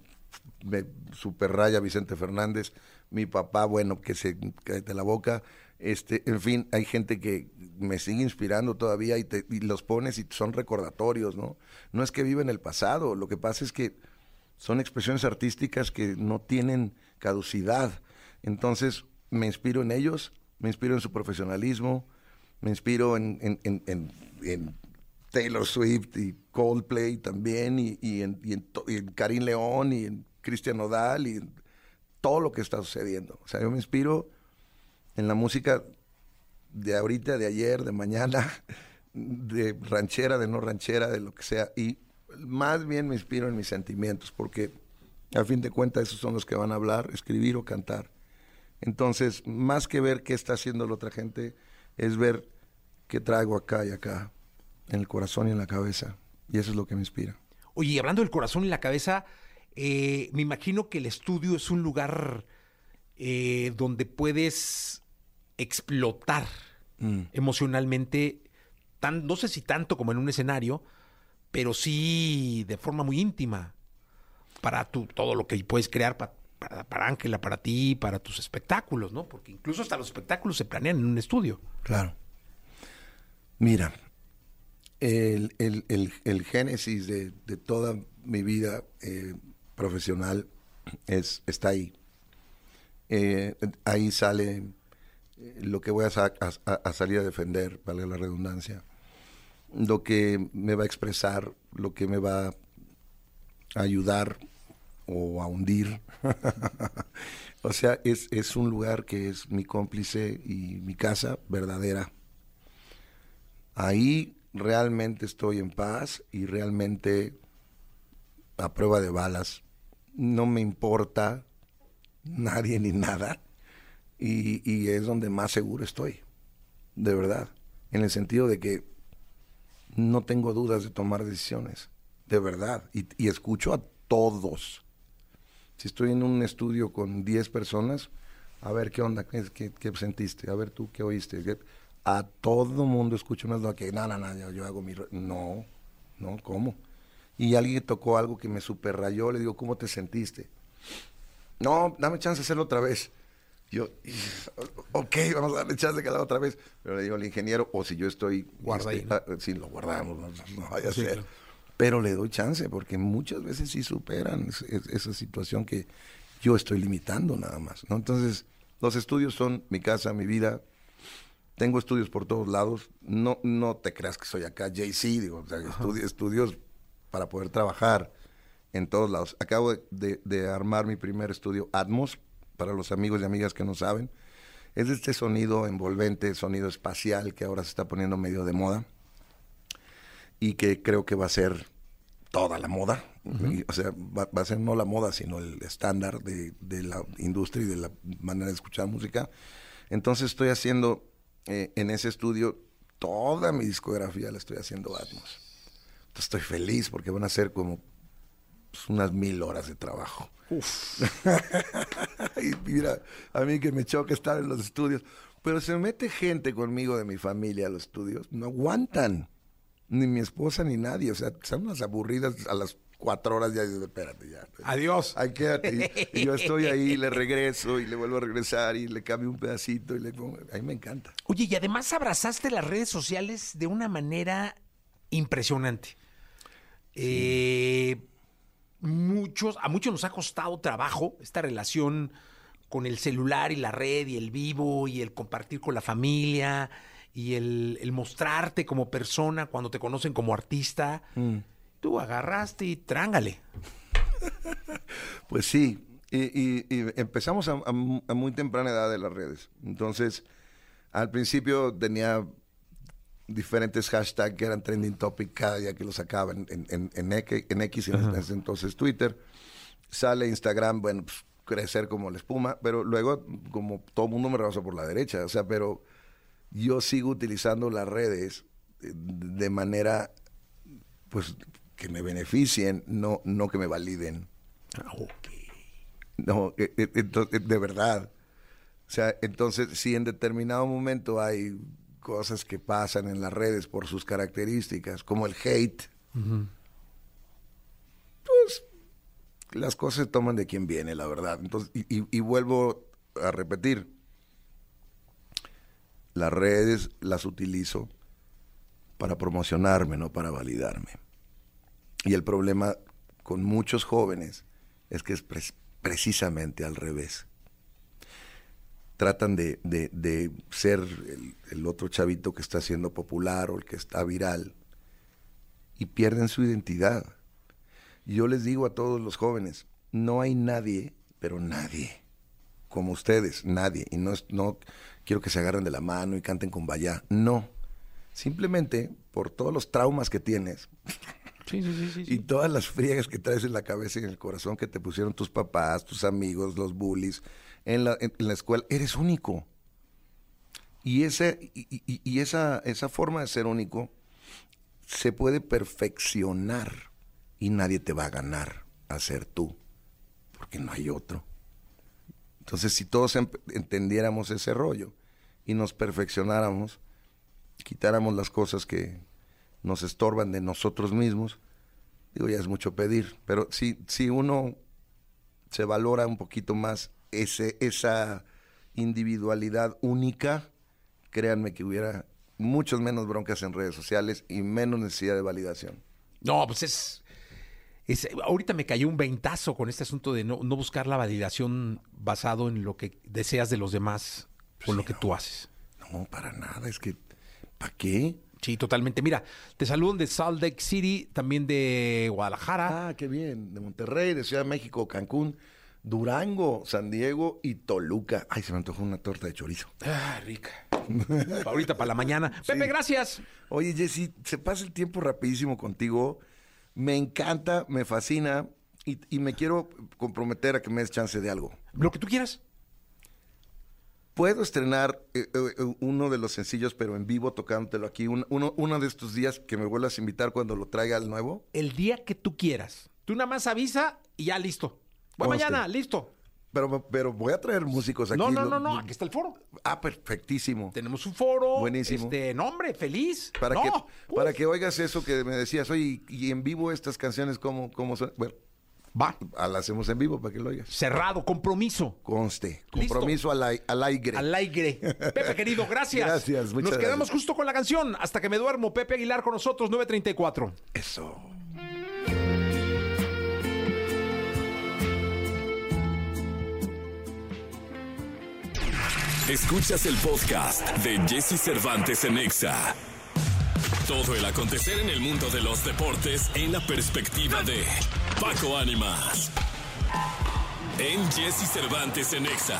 me super raya Vicente Fernández, mi papá, bueno, que se cállate la boca. Este, en fin, hay gente que me sigue inspirando todavía y, te- y los pones y son recordatorios, ¿no? No es que viva en el pasado, lo que pasa es que son expresiones artísticas que no tienen caducidad. Entonces, me inspiro en ellos, me inspiro en su profesionalismo, me inspiro en, en- en- en- Taylor Swift y Coldplay también, y, y en, y y Karim León, y en Cristian Nodal, y en todo lo que está sucediendo. O sea, yo me inspiro en la música de ahorita, de ayer, de mañana, de ranchera, de no ranchera, de lo que sea. Y más bien me inspiro en mis sentimientos, porque a fin de cuentas esos son los que van a hablar, escribir o cantar. Entonces, más que ver qué está haciendo la otra gente, es ver qué traigo acá y acá, en el corazón y en la cabeza. Y eso es lo que me inspira. Oye, y hablando del corazón y la cabeza, eh, me imagino que el estudio es un lugar eh, donde puedes explotar Mm. emocionalmente, tan, no sé si tanto como en un escenario, pero sí de forma muy íntima para tu, todo lo que puedes crear pa- para, para Ángela, para ti, para tus espectáculos, ¿no? Porque incluso hasta los espectáculos se planean en un estudio. Claro. Mira, el, el- el- el génesis de, de toda mi vida eh, profesional es, está ahí. Eh, ahí sale lo que voy a, sa- a- a salir a defender, valga la redundancia, lo que me va a expresar, lo que me va a ayudar o a hundir. o sea, es, es un lugar que es mi cómplice y mi casa verdadera. Ahí realmente estoy en paz y realmente a prueba de balas. No me importa nadie ni nada. Y, y es donde más seguro estoy. De verdad. En el sentido de que no tengo dudas de tomar decisiones. De verdad. Y, y escucho a todos. Si estoy en un estudio con 10 personas, a ver qué onda, qué, qué- qué sentiste, a ver tú qué oíste. ¿Qué- A todo mundo escucho unas no, que no, no, no, yo, yo hago mi... re-". No, no, ¿cómo? Y alguien tocó algo que me super rayó, le digo, ¿cómo te sentiste? No, dame chance de hacerlo otra vez. Yo, ok, vamos a darle chance de que otra vez. Pero le digo al ingeniero, o si yo estoy... Guarda este, ahí, ¿no? ah, lo guardamos, no, no vaya a Sí, ser. claro. Pero le doy chance, porque muchas veces sí superan es- es- esa situación que yo estoy limitando nada más. ¿no? Entonces, los estudios son mi casa, mi vida. Tengo estudios por todos lados. No, no te creas que soy acá JC, digo, o sea, estudi- estudios para poder trabajar en todos lados. Acabo de, de- de armar mi primer estudio Atmos, para los amigos y amigas que no saben. Es este sonido envolvente, sonido espacial que ahora se está poniendo medio de moda y que creo que va a ser toda la moda. Y, o sea, va, va a ser no la moda, sino el estándar de, de la industria y de la manera de escuchar música. Entonces estoy haciendo eh, en ese estudio toda mi discografía la estoy haciendo Atmos. Entonces estoy feliz porque van a ser como pues, unas mil horas de trabajo. y mira, a mí que me choca estar en los estudios. Pero se mete gente conmigo de mi familia a los estudios, no aguantan. Ni mi esposa ni nadie. O sea, son unas aburridas a las cuatro horas ya. digo, Espérate, ya. Adiós. Ay, quédate. Y, y yo estoy ahí, le regreso y le vuelvo a regresar y le cambio un pedacito y le pongo. A mí me encanta. Oye, y además abrazaste las redes sociales de una manera impresionante. Eh, muchos, a muchos nos ha costado trabajo esta relación con el celular y la red y el vivo y el compartir con la familia y el, el mostrarte como persona cuando te conocen como artista. Tú agarraste y trángale. Pues sí, y, y- y empezamos a, a mu- a muy temprana edad de las redes. Entonces, al principio tenía diferentes hashtags que eran trending topic cada día que lo sacaba en, en, en, en X, en X, en ese entonces Twitter. Sale Instagram, bueno, pues crecer como la espuma, pero luego como todo el mundo me rebasa por la derecha, o sea, pero yo sigo utilizando las redes eh, de manera, pues, que me beneficien, no, no que me validen. No, eh, eh, ento- eh, de verdad. O sea, entonces, si en determinado momento hay cosas que pasan en las redes por sus características, como el hate, pues las cosas se toman de quien viene, la verdad. Entonces, y, y- y vuelvo a repetir, las redes las utilizo para promocionarme, no para validarme. Y el problema con muchos jóvenes es que es precisamente al revés. Tratan de, de- de ser el, el otro chavito que está siendo popular o el que está viral y pierden su identidad. Yo les digo a todos los jóvenes, no hay nadie, pero nadie, como ustedes, nadie. Y no, es- no quiero que se agarren de la mano y canten con vaya. No. Simplemente por todos los traumas que tienes y todas las friegas que traes en la cabeza y en el corazón que te pusieron tus papás, tus amigos, los bullies, en la, escuela, eres único. Y, ese, y, esa, esa forma de ser único se puede perfeccionar y nadie te va a ganar a ser tú, porque no hay otro. Entonces, si todos entendiéramos ese rollo y nos perfeccionáramos, quitáramos las cosas que nos estorban de nosotros mismos, digo, ya es mucho pedir, pero si, si uno se valora un poquito más ese, esa individualidad única, créanme que hubiera muchos menos broncas en redes sociales y menos necesidad de validación. No, pues es, es- Ahorita me cayó un ventazo con este asunto de no, no buscar la validación basado en lo que deseas de los demás con lo que tú haces. No, para nada. Es que, ¿para qué? Sí, totalmente. Mira, te saludan de Salt Lake City, también de Guadalajara. Ah, qué bien. De Monterrey, de Ciudad de México, Cancún, Durango, San Diego y Toluca. Ay, se me antojó una torta de chorizo. Ah, rica. Ahorita para la mañana. Pepe, gracias. Oye, Jesse, se pasa el tiempo rapidísimo contigo. Me encanta, me fascina y, y me quiero comprometer a que me des chance de algo. Lo que tú quieras. Puedo estrenar eh, eh, uno de los sencillos, pero en vivo, tocándotelo aquí. Un- uno, uno de estos días que me vuelvas a invitar cuando lo traiga al nuevo. El día que tú quieras. Tú nada más avisa y ya listo. Voy Conste. mañana, listo. Pero, pero voy a traer músicos aquí. No, no, no, no, aquí está el foro. Ah, perfectísimo. Tenemos un foro. Buenísimo. Este, no, hombre, feliz. Para, no, que, uf. para que oigas eso que me decías, oye, y en vivo estas canciones, ¿cómo, cómo son? Bueno, va. Las hacemos en vivo para que lo oigas. Cerrado, compromiso. Conste. Compromiso al, ai- al aire. Al aire. Pepe, querido, gracias. Gracias, muchas Nos quedamos gracias. justo con la canción. Hasta que me duermo. Pepe Aguilar con nosotros, 934. Eso. Escuchas el podcast de Jesse Cervantes en Exa. Todo el acontecer en el mundo de los deportes en la perspectiva de Paco Ánimas. En Jesse Cervantes en Exa.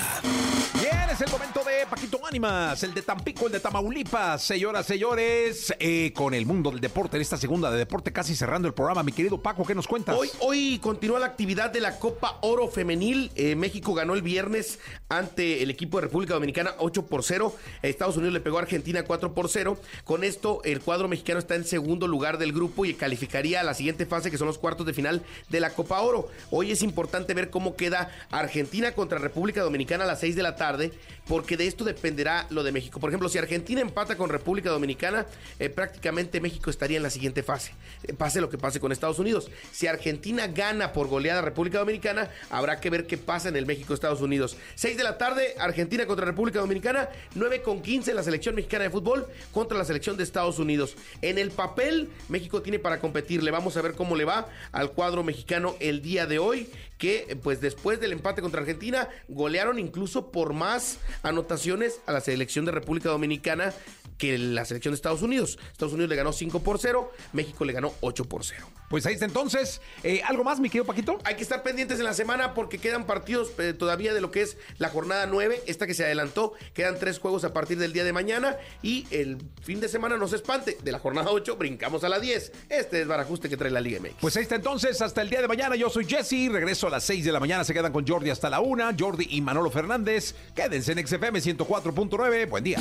Bien, es el momento de Paquito Ánimas, el de Tampico, el de Tamaulipas. Señoras, señores, eh, con el mundo del deporte, en esta segunda de deporte, casi cerrando el programa. Mi querido Paco, ¿qué nos cuentas? Hoy, hoy continúa la actividad de la Copa Oro Femenil. Eh, México ganó el viernes ante el equipo de República Dominicana 8 por 0. Estados Unidos le pegó a Argentina 4 por 0. Con esto, el cuadro mexicano está en segundo lugar del grupo y calificaría a la siguiente fase, que son los cuartos de final de la Copa Oro. Hoy es importante ver cómo queda Argentina contra República Dominicana a las 6 de la tarde, porque de esto dependerá lo de México. Por ejemplo, si Argentina empata con República Dominicana, eh, prácticamente México estaría en la siguiente fase. Eh, pase lo que pase con Estados Unidos. Si Argentina gana por goleada a República Dominicana, habrá que ver qué pasa en el México-Estados Unidos. 6 de la tarde, Argentina contra República Dominicana, 9 con 15 la selección mexicana de fútbol contra la selección de Estados Unidos. En el papel, México tiene para competir. Le vamos a ver cómo le va al cuadro mexicano el día de hoy que pues después del empate contra Argentina golearon incluso por más anotaciones a la selección de República Dominicana que la selección de Estados Unidos. Estados Unidos le ganó 5 por 0, México le ganó 8 por 0. Pues ahí está entonces. Eh, ¿Algo más, mi querido Paquito? Hay que estar pendientes en la semana porque quedan partidos eh, todavía de lo que es la jornada 9, esta que se adelantó. Quedan tres juegos a partir del día de mañana y el fin de semana no se espante. De la jornada 8 brincamos a la 10. Este es Barajuste que trae la Liga MX. Pues ahí está entonces, hasta el día de mañana. Yo soy Jesse, regreso a las 6 de la mañana. Se quedan con Jordi hasta la 1. Jordi y Manolo Fernández. Quédense en XFM 104.9. Buen día.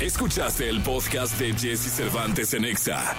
Escuchaste el podcast de Jesse Cervantes en Exa.